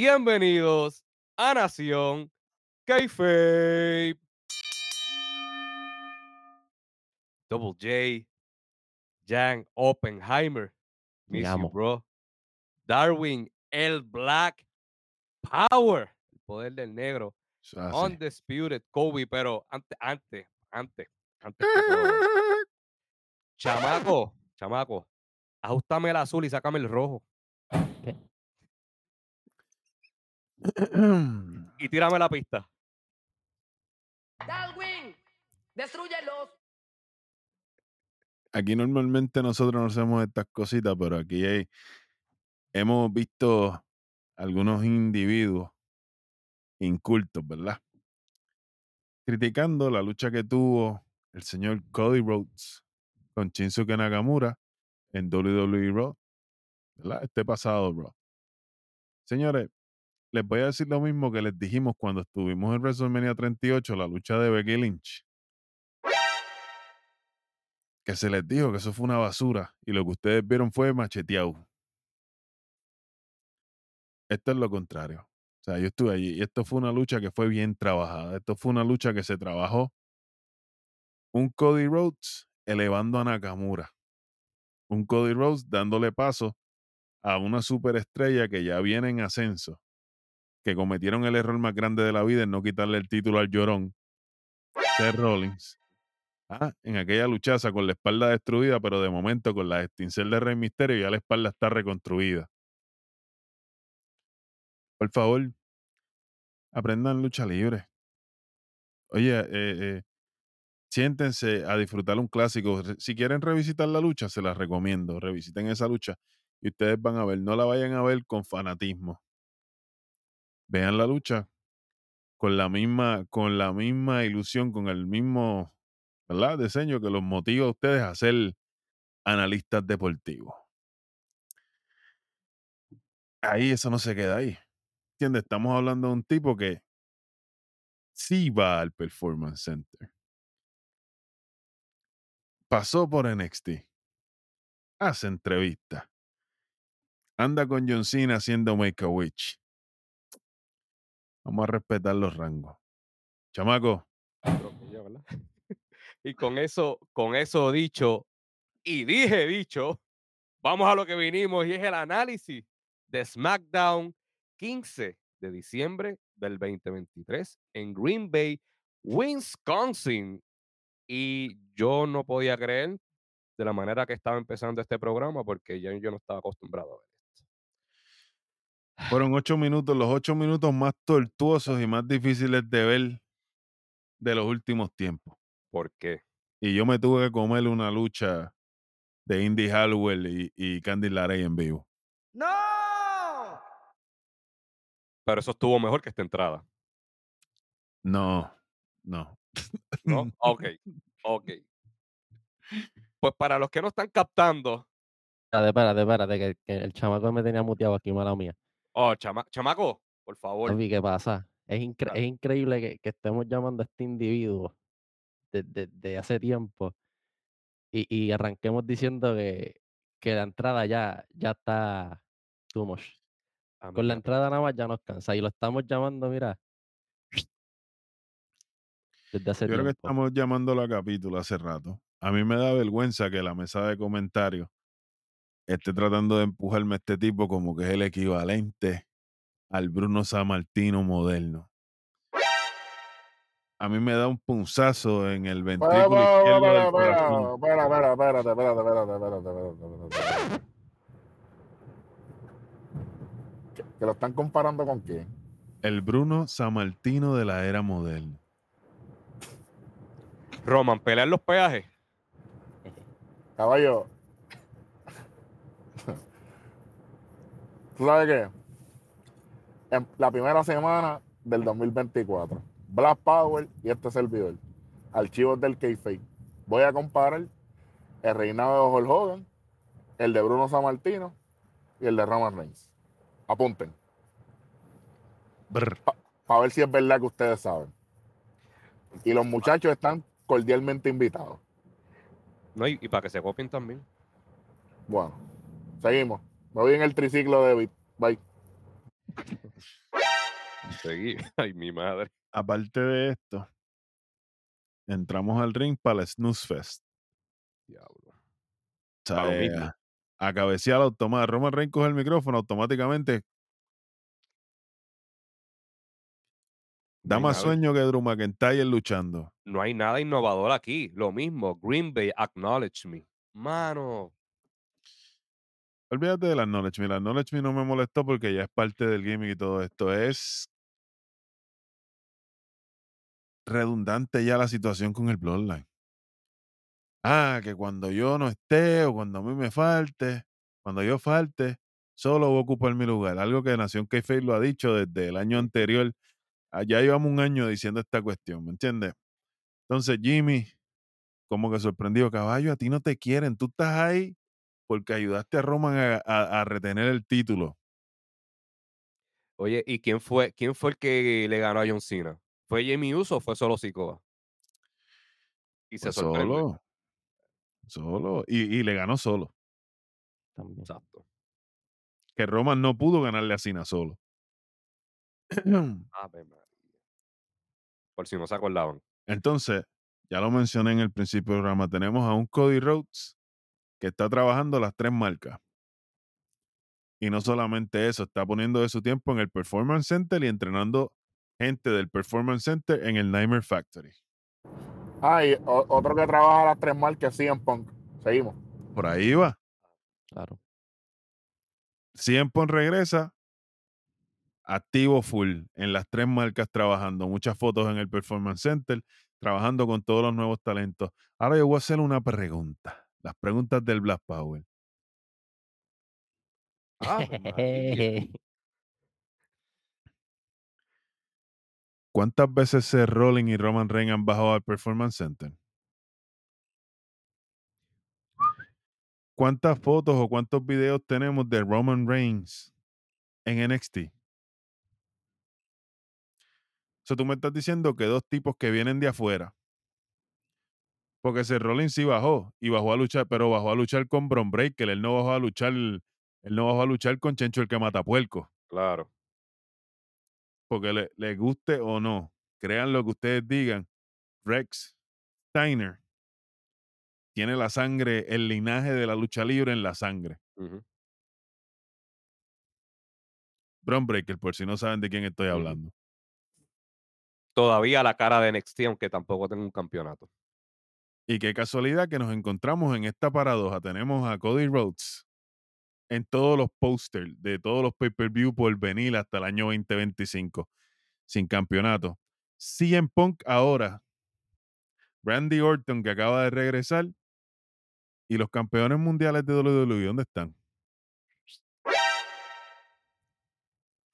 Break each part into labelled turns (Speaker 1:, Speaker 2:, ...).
Speaker 1: Bienvenidos a Nación Kayfabe. Double J, Jan Oppenheimer, Miss you, bro. Darwin, el Black Power, el poder del negro. Undisputed Kobe, pero antes, antes, antes, antes que todo. Chamaco, chamaco, ajustame el azul y sácame el rojo. Y tírame la pista.
Speaker 2: Darwin, destruyelos.
Speaker 3: Aquí normalmente nosotros no hacemos estas cositas, pero aquí hay- hemos visto algunos individuos incultos, ¿verdad? Criticando la lucha que tuvo el señor Cody Rhodes con Shinsuke Nakamura en WWE Raw, ¿verdad? Este pasado Raw. Señores, les voy a decir lo mismo que les dijimos cuando estuvimos en WrestleMania 38, la lucha de Becky Lynch. Que se les dijo que eso fue una basura y lo que ustedes vieron fue macheteado. Esto es lo contrario. O sea, yo estuve allí y esto fue una lucha que fue bien trabajada. Esto fue una lucha que se trabajó. Un Cody Rhodes elevando a Nakamura. Un Cody Rhodes dándole paso a una superestrella que ya viene en ascenso. Que cometieron el error más grande de la vida en no quitarle el título al llorón. Seth Rollins. Ah, en aquella luchaza con la espalda destruida, pero de momento con la extincel de Rey Misterio ya la espalda está reconstruida. Por favor, aprendan lucha libre. Oye, eh, eh, siéntense a disfrutar un clásico. Si quieren revisitar la lucha, se las recomiendo. Revisiten esa lucha y ustedes van a ver. No la vayan a ver con fanatismo. Vean la lucha con la misma, con la misma ilusión, con el mismo. Diseño que los motiva a ustedes a ser analistas deportivos. Ahí eso no se queda ahí. ¿Entiendes? Estamos hablando de un tipo que sí va al Performance Center. Pasó por NXT. Hace entrevistas. Anda con John Cena haciendo Make a Witch. Vamos a respetar los rangos. Chamaco,
Speaker 1: y con eso, con eso dicho, y dije dicho, vamos a lo que vinimos y es el análisis de SmackDown 15 de diciembre del 2023 en Green Bay, Wisconsin. Y yo no podía creer de la manera que estaba empezando este programa porque ya yo no estaba acostumbrado a ver.
Speaker 3: Fueron ocho minutos, los ocho minutos más tortuosos y más difíciles de ver de los últimos tiempos.
Speaker 1: ¿Por qué?
Speaker 3: Y yo me tuve que comer una lucha de Indy Hallowell y, y Candy Larey en vivo.
Speaker 2: ¡No!
Speaker 1: Pero eso estuvo mejor que esta entrada.
Speaker 3: No, no.
Speaker 1: ¿No? Ok, ok. Pues para los que no están captando,
Speaker 4: Espérate, espérate, espérate, que, que el chamaco me tenía muteado aquí, mala mía.
Speaker 1: Oh, chama- chamaco, por favor.
Speaker 4: Papi, ¿qué pasa? Es, incre-
Speaker 1: Ah.
Speaker 4: es increíble que, que estemos llamando a este individuo desde hace tiempo y, y arranquemos diciendo que, que la entrada ya, ya está too much.
Speaker 1: A mí
Speaker 4: Con la entrada nada más ya nos cansa y lo estamos llamando, mira, desde hace
Speaker 3: Yo creo que estamos llamándolo a capítulo hace rato. A mí me da vergüenza que la mesa de comentarios esté tratando de empujarme a este tipo como que es el equivalente al Bruno Sammartino moderno. A mí me da un punzazo en el ventrículo izquierdo
Speaker 5: espera, espera, espera, espérate, espérate, espérate, espérate, espérate, espérate, espérate. ¿Que, que lo están comparando con quién?
Speaker 3: El Bruno Sammartino de la era moderna.
Speaker 1: Roman, pelear los peajes.
Speaker 5: Caballo. ¿Tú sabes qué? En la primera semana del 2024, Black Power y este servidor, archivos del Keyface. Voy a comparar el reinado de Hulk Hogan, el de Bruno Sammartino y el de Roman Reigns. Apunten, para ver si es verdad que ustedes saben. Y los muchachos están cordialmente invitados.
Speaker 1: No, y, y para que se copien también.
Speaker 5: Bueno, seguimos. Me voy en el triciclo de Bit. Bye.
Speaker 1: Seguí. Ay, mi madre.
Speaker 3: Aparte de esto, entramos al ring para el Snooze Fest.
Speaker 1: Diablo.
Speaker 3: O sea, eh, a, cabecear automático. Roman Reigns coge el micrófono automáticamente. Da más
Speaker 1: nada-
Speaker 3: sueño que Drew McIntyre luchando.
Speaker 1: No hay nada innovador aquí. Lo mismo. Green Bay, acknowledge me. Mano.
Speaker 3: Olvídate del Acknowledge Me. El Acknowledge Me no me molestó porque ya es parte del gimmick y todo esto. Es redundante ya la situación con el Bloodline. Ah, que cuando yo no esté o cuando a mí me falte, cuando yo falte, solo voy a ocupar mi lugar. Algo que Nación Kayfabe lo ha dicho desde el año anterior. Ah, Ya llevamos un año diciendo esta cuestión, ¿me entiendes? Entonces, Jimmy, como que sorprendido, caballo, a ti no te quieren. Tú estás ahí porque ayudaste a Roman a, a- a retener el título.
Speaker 1: Oye, ¿y quién fue, quién fue el que le ganó a John Cena? ¿Fue Jamie Uso o fue solo Sikoa? Y se
Speaker 3: Pues
Speaker 1: sorprende.
Speaker 3: solo. Solo. Y, y le ganó solo.
Speaker 4: También.
Speaker 1: Exacto.
Speaker 3: Que Roman no pudo ganarle a Cena solo.
Speaker 1: María. Por si no se acordaban.
Speaker 3: Entonces, ya lo mencioné en el principio del programa, tenemos a un Cody Rhodes que está trabajando las tres marcas. Y no solamente eso, está poniendo de su tiempo en el Performance Center y entrenando gente del Performance Center en el Nightmare Factory.
Speaker 5: Ah, y otro que trabaja las tres marcas CM Punk. Seguimos.
Speaker 3: Por ahí va.
Speaker 4: Claro.
Speaker 3: CM Punk regresa activo full en las tres marcas trabajando, muchas fotos en el Performance Center, trabajando con todos los nuevos talentos. Ahora yo voy a hacer una pregunta, las preguntas del Black Power.
Speaker 1: Ave María.
Speaker 3: ¿Cuántas veces Seth Rollins y Roman Reigns han bajado al Performance Center? ¿Cuántas fotos o cuántos videos tenemos de Roman Reigns en NXT? O sea, tú me estás diciendo que dos tipos que vienen de afuera. Porque Seth Rollins sí bajó y bajó a luchar, pero bajó a luchar con Bron Breaker. Él no bajó a luchar, él no bajó a luchar con Chencho el que mata puerco.
Speaker 1: Claro.
Speaker 3: Porque le, le guste o no, crean lo que ustedes digan. Rex Steiner tiene la sangre, el linaje de la lucha libre en la sangre. Bron Breaker, por si no saben de quién estoy hablando.
Speaker 1: Todavía la cara de NXT, aunque tampoco tengo un campeonato.
Speaker 3: Y qué casualidad que nos encontramos en esta paradoja. Tenemos a Cody Rhodes en todos los pósters de todos los pay-per-view por venir hasta el año 2025 sin campeonato. CM Punk ahora, Randy Orton que acaba de regresar y los campeones mundiales de WWE, ¿dónde están?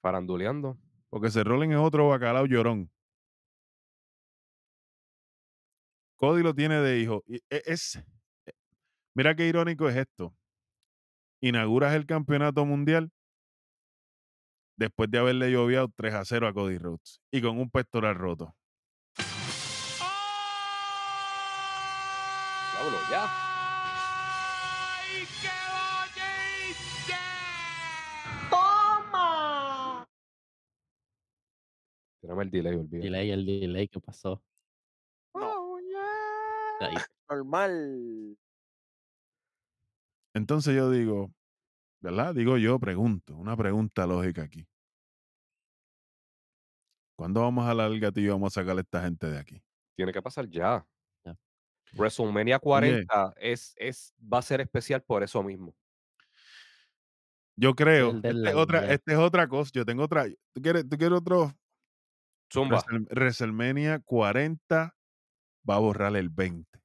Speaker 1: Faranduleando.
Speaker 3: Porque se Rollins es otro bacalao llorón. Cody lo tiene de hijo. Y e- es, e- mira qué irónico es esto. Inauguras el campeonato mundial después de haberle lloviado 3 a 0 a Cody Rhodes y con un pectoral roto.
Speaker 1: Diablo, ya.
Speaker 2: ¡Toma!
Speaker 1: Tenemos el delay, olvídate.
Speaker 4: delay, el delay que pasó. Ahí.
Speaker 6: Normal.
Speaker 3: Entonces yo digo, ¿verdad? Digo yo, pregunto, una pregunta lógica aquí. ¿Cuándo vamos a la el gatillo y vamos a sacar a esta gente de aquí?
Speaker 1: Tiene que pasar ya.
Speaker 4: Ya.
Speaker 1: WrestleMania 40 es, es, va a ser especial por eso mismo.
Speaker 3: Yo creo, esta es,
Speaker 4: deadline,
Speaker 3: otra,
Speaker 4: ya.
Speaker 3: esta es otra cosa. Yo tengo otra. ¿Tú quieres, tú quieres otro?
Speaker 1: Zumba.
Speaker 3: Wrestle- WrestleMania 40 va a borrar el 20.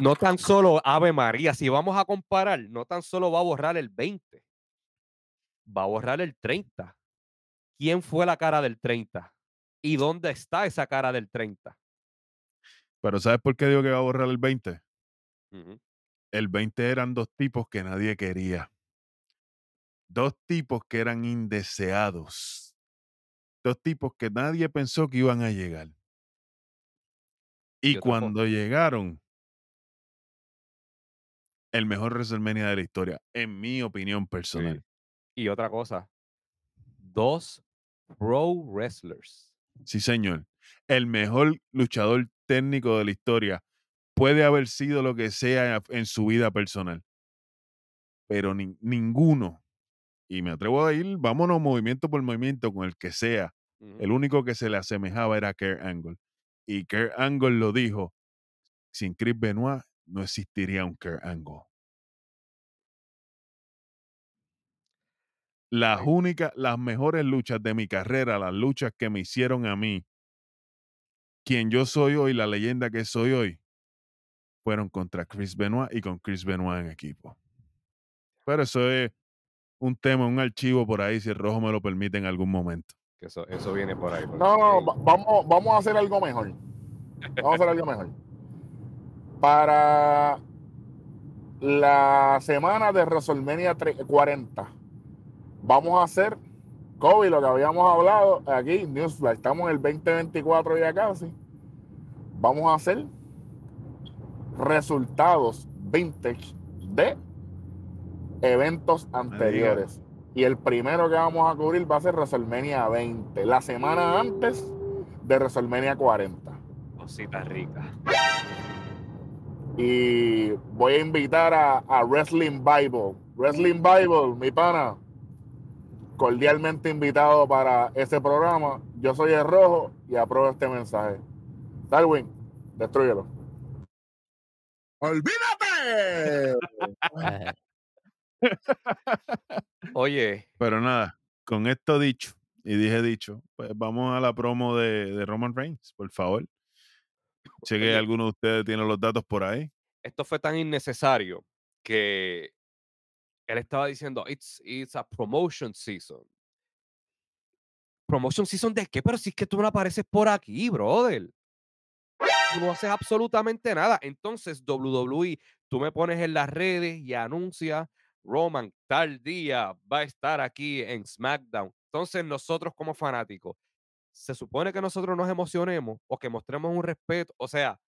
Speaker 1: No tan solo Ave María, si vamos a comparar, no tan solo va a borrar el 20, va a borrar el 30. ¿Quién fue la cara del 30? ¿Y dónde está esa cara del 30?
Speaker 3: Pero ¿sabes por qué digo que va a borrar el 20?
Speaker 1: Ujú.
Speaker 3: El 20 eran dos tipos que nadie quería. Dos tipos que eran indeseados. Dos tipos que nadie pensó que iban a llegar. Y
Speaker 1: Yo tampoco.
Speaker 3: cuando llegaron, el mejor WrestleMania de la historia, en mi opinión personal.
Speaker 1: Y otra cosa, dos pro wrestlers.
Speaker 3: Sí, señor. El mejor luchador técnico de la historia puede haber sido lo que sea en su vida personal. Pero ni- ninguno, y me atrevo a ir, vámonos movimiento por movimiento con el que sea, el único que se le asemejaba era Kurt Angle. Y Kurt Angle lo dijo, sin Chris Benoit no existiría un Kurt Angle. Las únicas, las mejores luchas de mi carrera, las luchas que me hicieron a mí, quien yo soy hoy, la leyenda que soy hoy, fueron contra Chris Benoit y con Chris Benoit en equipo. Pero eso es un tema, un archivo por ahí, si el rojo me lo permite en algún momento.
Speaker 1: Que eso, eso viene por ahí. por
Speaker 5: No, no, va- vamos, vamos a hacer algo mejor. Vamos a hacer algo mejor. Para la semana de WrestleMania tre- 40, vamos a hacer, Kobe, lo que habíamos hablado aquí, Newsflash, estamos en el 2024 ya casi. Vamos a hacer resultados vintage de eventos anteriores. Y el primero que vamos a cubrir va a ser WrestleMania 20, la semana antes de WrestleMania 40.
Speaker 1: Cosita rica.
Speaker 5: Y voy a invitar a, a Wrestling Bible. Wrestling Bible, mi pana, cordialmente invitado para ese programa. Yo soy el rojo y apruebo este mensaje. Darwin, destruyelo. ¡Olvídate!
Speaker 1: Oye,
Speaker 3: Pero nada, con esto dicho, y dije dicho, pues vamos a la promo de, de Roman Reigns, por favor. Sé que alguno de ustedes tiene los datos por ahí.
Speaker 1: esto fue tan innecesario que él estaba diciendo, it's, it's a promotion season. ¿Promotion season de qué? Pero si es que tú no apareces por aquí, brother. Tú no haces absolutamente nada. Entonces, WWE, tú me pones en las redes y anuncia, Roman, tal día va a estar aquí en SmackDown. Entonces, nosotros como fanáticos, se supone que nosotros nos emocionemos o que mostremos un respeto. O sea,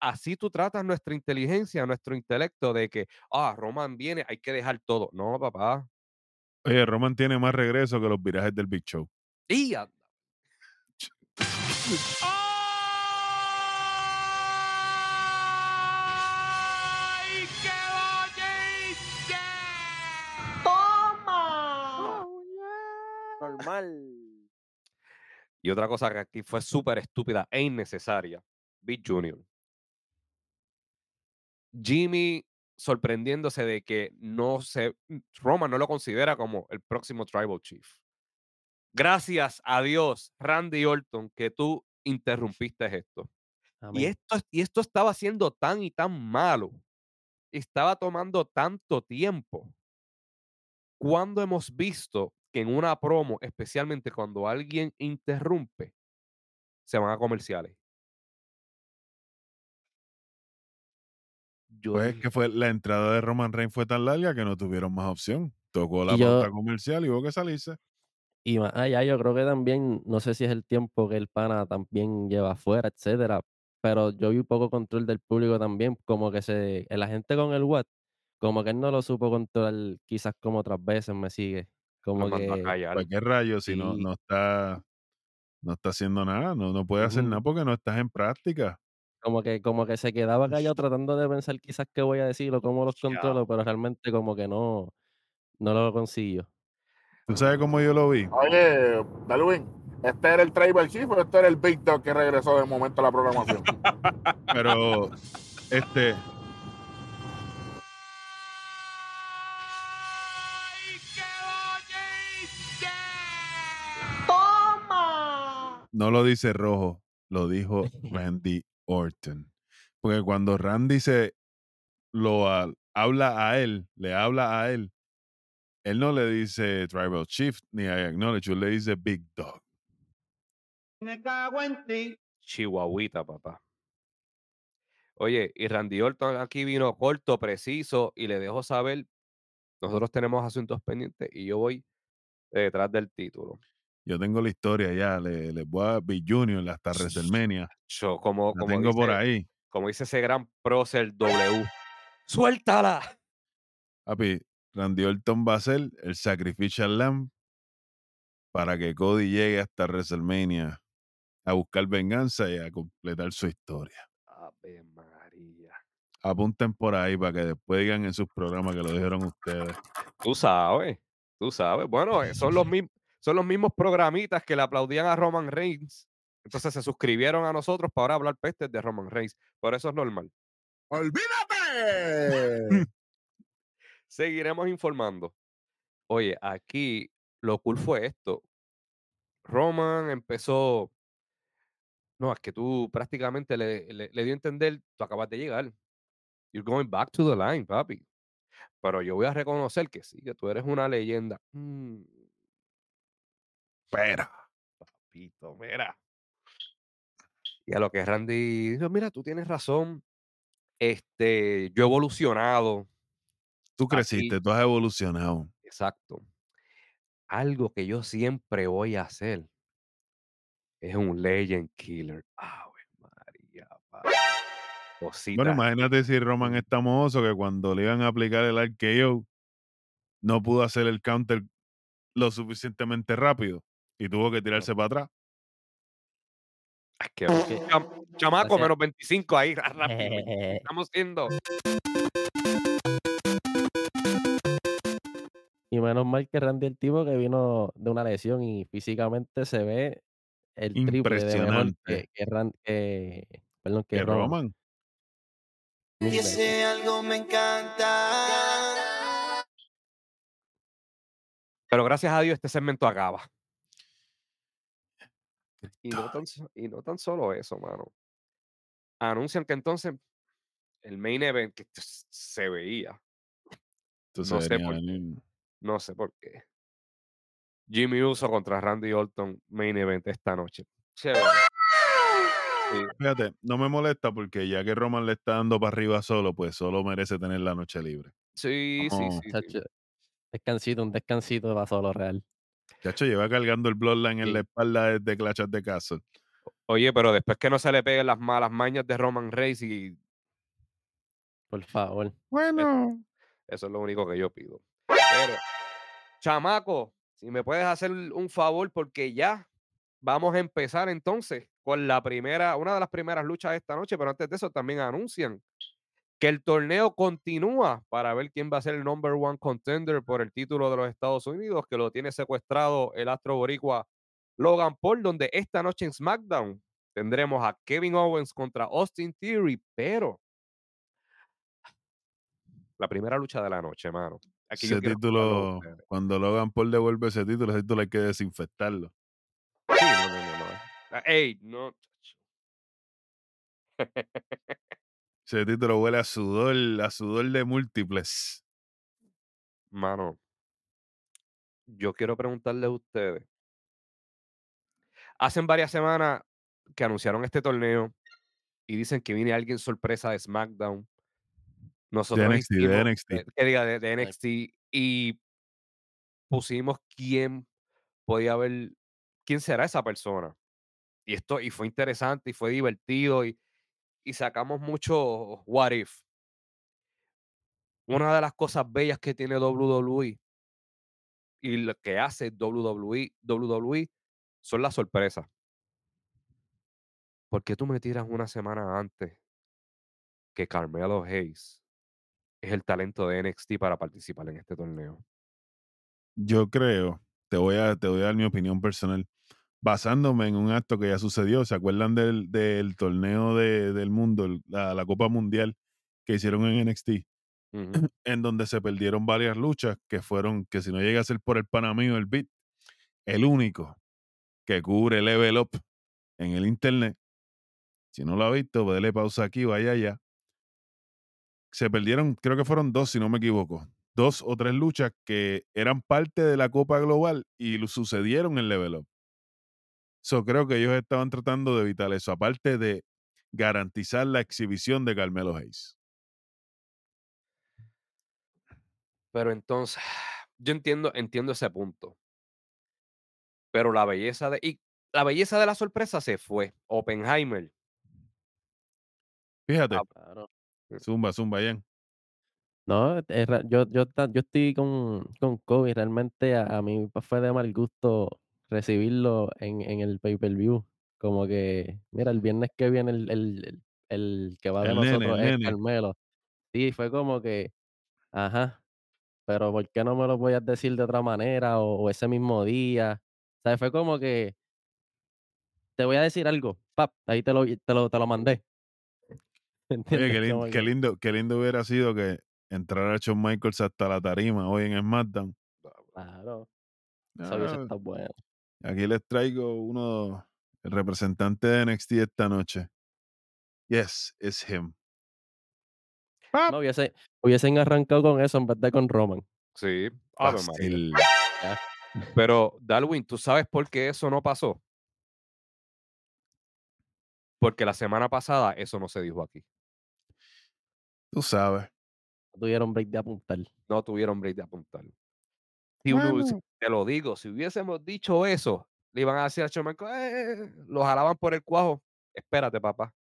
Speaker 1: así tú tratas nuestra inteligencia, nuestro intelecto de que, ah, Roman viene, hay que dejar todo. No, papá.
Speaker 3: Oye, Roman tiene más regreso que los virajes del Big Show.
Speaker 1: Y a-
Speaker 6: Normal.
Speaker 1: Y otra cosa que aquí fue súper estúpida e innecesaria. Big Junior. Jimmy sorprendiéndose de que no se. Roman no lo considera como el próximo Tribal Chief. Gracias a Dios, Randy Orton, que tú interrumpiste esto. Y esto, y esto estaba siendo tan y tan malo. Estaba tomando tanto tiempo. Cuando hemos visto que en una promo, especialmente cuando alguien interrumpe, se van a comerciales. Yo
Speaker 3: Pues es que fue la entrada de Roman Reigns fue tan larga que no tuvieron más opción. Tocó la pauta comercial y hubo que salirse.
Speaker 4: Y más allá, yo creo que también, no sé si es el tiempo que el pana también lleva afuera, etcétera, pero yo vi poco control del público también, como que se, la gente con el what, como que él no lo supo controlar quizás como otras veces me sigue, como
Speaker 1: a
Speaker 4: que,
Speaker 1: callar.
Speaker 3: Pues qué rayos si no,
Speaker 4: Sí.
Speaker 3: no está no está haciendo nada, no, no puede hacer nada porque no estás en práctica.
Speaker 4: como que, como que se quedaba callado tratando de pensar quizás qué voy a decir o cómo los
Speaker 1: Ya.
Speaker 4: controlo, pero realmente como que no, no lo consiguió.
Speaker 3: ¿Tú sabes cómo yo lo vi?
Speaker 5: Oye, Darwin, ¿este era el Tribal Chief o este era el Big Dog que regresó de momento a la programación?
Speaker 3: Pero este no lo dice Rojo, lo dijo Randy Orton. Porque cuando Randy se lo ha- habla a él, le habla a él, él no le dice Tribal Chief ni I acknowledge, you, le dice Big Dog.
Speaker 6: Me cago en ti.
Speaker 1: Chihuahuita, papá. Oye, y Randy Orton aquí vino corto, preciso, y le dejó saber, nosotros tenemos asuntos pendientes y yo voy detrás del título.
Speaker 3: Yo tengo la historia ya, le, le voy a Big Junior hasta WrestleMania.
Speaker 1: Yo, como,
Speaker 3: La
Speaker 1: como,
Speaker 3: tengo por ahí.
Speaker 1: como dice ese gran prócer W. ¡Suéltala!
Speaker 3: Papi, Randy Orton va a ser el Sacrificial Lamb para que Cody llegue hasta WrestleMania a buscar venganza y a completar su historia.
Speaker 1: Ave María.
Speaker 3: Apunten por ahí para que después digan en sus programas que lo dijeron ustedes.
Speaker 1: Tú sabes, tú sabes. Bueno, eh, son los, mismos, son los mismos programitas que le aplaudían a Roman Reigns. Entonces se suscribieron a nosotros para ahora hablar pestes de Roman Reigns. Por eso es normal.
Speaker 5: ¡Olvídate!
Speaker 1: Seguiremos informando. Oye, aquí lo cool fue esto. Roman empezó. No, es que tú prácticamente le, le, le dio a entender, tú acabas de llegar. You're going back to the line, papi. Pero yo voy a reconocer que sí, que tú eres una leyenda. Mm,
Speaker 3: Espera.
Speaker 1: papito, mira. Y a lo que Randy dijo, mira, tú tienes razón. Este, yo he evolucionado.
Speaker 3: Tú
Speaker 1: Aquí.
Speaker 3: creciste, tú has evolucionado.
Speaker 1: Exacto. Algo que yo siempre voy a hacer es un legend killer. Ave María.
Speaker 3: Bueno, imagínate si Roman es tan mozo que cuando le iban a aplicar el RKO no pudo hacer el counter lo suficientemente rápido y tuvo que tirarse para atrás.
Speaker 1: Es que, cham- chamaco, menos 25 ahí, rápido. Estamos siendo.
Speaker 4: Y menos mal que Randy el tipo que vino de una lesión y físicamente se ve el triple de mejor que, que, que- perdón, que
Speaker 3: Que
Speaker 4: Roman.
Speaker 3: Roman.
Speaker 4: mil
Speaker 7: Y
Speaker 4: veces.
Speaker 7: ese algo me encanta.
Speaker 1: Pero gracias a Dios este segmento acaba. Y no,
Speaker 3: Cristo.
Speaker 1: tan, y no tan solo eso, mano. Anuncian que entonces el main event que se veía,
Speaker 3: Entonces
Speaker 1: No sé por no sé por qué. Jimmy Uso contra Randy Orton, main event esta noche. Chévere. Sí,
Speaker 3: Fíjate, no me molesta porque ya que Roman le está dando para arriba solo, pues solo merece tener la noche libre.
Speaker 1: sí, sí, sí, sí.
Speaker 4: Un descansito para solo real.
Speaker 3: Chacho, lleva cargando el Bloodline en la espalda desde Clash of the Castle.
Speaker 1: Oye, pero después que no se le peguen las malas mañas de Roman Reigns y
Speaker 4: Por favor.
Speaker 3: Bueno.
Speaker 1: Eso es lo único que yo pido. Pero, chamaco, si me puedes hacer un favor, porque ya vamos a empezar entonces con la primera, una de las primeras luchas de esta noche, pero antes de eso también anuncian que el torneo continúa para ver quién va a ser el number one contender por el título de los Estados Unidos, que lo tiene secuestrado el astro boricua Logan Paul, donde esta noche en SmackDown tendremos a Kevin Owens contra Austin Theory, pero la primera lucha de la noche, mano. Aquí
Speaker 3: Ese título, cuando Logan Paul devuelve ese título, ese título hay que desinfectarlo.
Speaker 1: Sí, no, no, no, no. Ey, no.
Speaker 3: Ese título huele a sudor, a sudor de múltiples.
Speaker 1: Mano, yo quiero preguntarle a ustedes. Hacen varias semanas que anunciaron este torneo y dicen que viene alguien sorpresa de SmackDown. Nosotros
Speaker 3: NXT, de NXT.
Speaker 1: que diga, de, de NXT y pusimos quién podía haber, quién será esa persona. Y esto, y fue interesante y fue divertido y, y sacamos mucho what if. Una de las cosas bellas que tiene WWE y lo que hace WWE, WWE son las sorpresas. ¿Por qué tú me tiras una semana antes que Carmelo Hayes es el talento de NXT para participar en este torneo?
Speaker 3: Yo creo, te voy a, te voy a dar mi opinión personal, basándome en un acto que ya sucedió. ¿Se acuerdan del, del torneo de- del mundo, la, la Copa Mundial que hicieron en NXT? En donde se perdieron varias luchas que fueron, que si no llega a ser por el pana mío, el beat, el único que cubre Level Up en el internet. Si no lo ha visto, pues dele pausa aquí, vaya allá. Se perdieron, creo que fueron dos, si no me equivoco. Dos o tres luchas que eran parte de la Copa Global y sucedieron en Level Up. So, creo que ellos estaban tratando de evitar eso, aparte de garantizar la exhibición de Carmelo Hayes.
Speaker 1: Pero entonces, yo entiendo, entiendo ese punto. Pero la belleza de. Y la belleza de la sorpresa se fue. Oppenheimer.
Speaker 3: Fíjate,
Speaker 1: Ah,
Speaker 4: Claro.
Speaker 3: zumba, zumba, Ian.
Speaker 4: No, yo yo yo estoy con con Kobe, realmente a a mí, fue de mal gusto recibirlo en en el pay-per-view, como que, mira, el viernes que viene el el el que va de
Speaker 3: El nene,
Speaker 4: nosotros
Speaker 3: el
Speaker 4: es
Speaker 3: nene.
Speaker 4: Carmelo. Sí, fue como que, ajá, pero ¿por qué no me lo podías decir de otra manera o o ese mismo día? O sea, fue como que te voy a decir algo, pap, ahí te lo te lo te lo mandé.
Speaker 3: Oye, qué lindo qué lindo hubiera sido que entrara Shawn Michaels hasta la tarima hoy en SmackDown.
Speaker 4: claro, eso hubiese
Speaker 3: Ah,
Speaker 4: estado bueno.
Speaker 3: Aquí les traigo uno el representante de NXT esta noche. Yes, it's him. ¡Pap!
Speaker 4: No, hubiese hubiesen arrancado con eso en vez de con Roman.
Speaker 1: Sí.
Speaker 4: Ya.
Speaker 1: Pero, Darwin, ¿tú sabes por qué eso no pasó? Porque la semana pasada eso no se dijo aquí.
Speaker 3: Tú sabes.
Speaker 4: No tuvieron break de apuntar.
Speaker 1: No tuvieron break de apuntar. Si uno hubiese-
Speaker 3: Bueno.
Speaker 1: te lo digo, si hubiésemos dicho eso, le iban a decir a Michaels, "Eh", lo jalaban por el cuajo. Espérate, papá.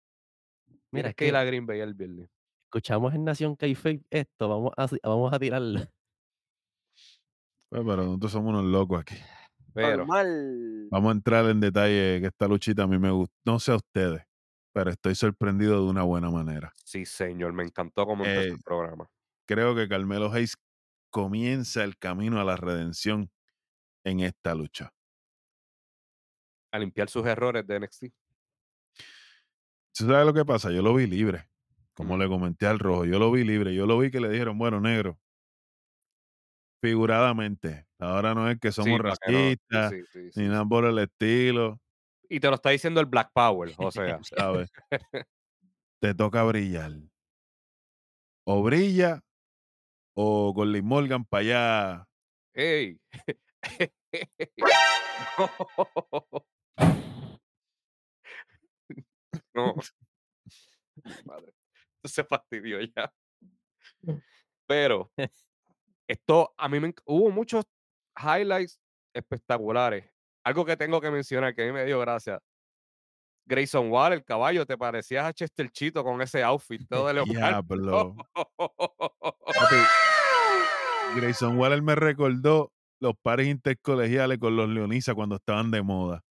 Speaker 4: Mira, es
Speaker 1: que ir
Speaker 4: que
Speaker 1: a Green Bay el viernes.
Speaker 4: escuchamos en Nación Kayfabe esto, vamos a vamos a tirarlo.
Speaker 3: Pues, pero nosotros somos unos locos aquí.
Speaker 1: Pero,
Speaker 6: Normal.
Speaker 3: Vamos a entrar en detalle que esta luchita a mí me gusta. No sé a ustedes, pero estoy sorprendido de una buena manera.
Speaker 1: sí, señor, me encantó cómo empezó
Speaker 3: Eh,
Speaker 1: el programa.
Speaker 3: Creo que Carmelo Hayes comienza el camino a la redención en esta lucha.
Speaker 1: A limpiar sus errores de NXT.
Speaker 3: ¿Tú sabes lo que pasa? Yo lo vi libre. Como le comenté al rojo, yo lo vi libre. Yo lo vi que le dijeron, bueno, negro, figuradamente. Ahora no es que somos
Speaker 1: Sí,
Speaker 3: racistas
Speaker 1: sí, sí,
Speaker 3: ni nada por el estilo,
Speaker 1: Y te lo está diciendo el Black Power, o sea.
Speaker 3: ¿sabes? Te toca brillar. O brilla o con Liz Morgan para allá.
Speaker 1: ¡Ey! No. Madre. Se fastidió ya. Pero esto a mí me hubo muchos highlights espectaculares. Algo que tengo que mencionar que a mí me dio gracia. Grayson Waller, el caballo, te parecías a Chester Chito con ese outfit todo de leopardo.
Speaker 3: Diablo. Grayson Waller me recordó los pares intercolegiales con los Leonisa cuando estaban de moda.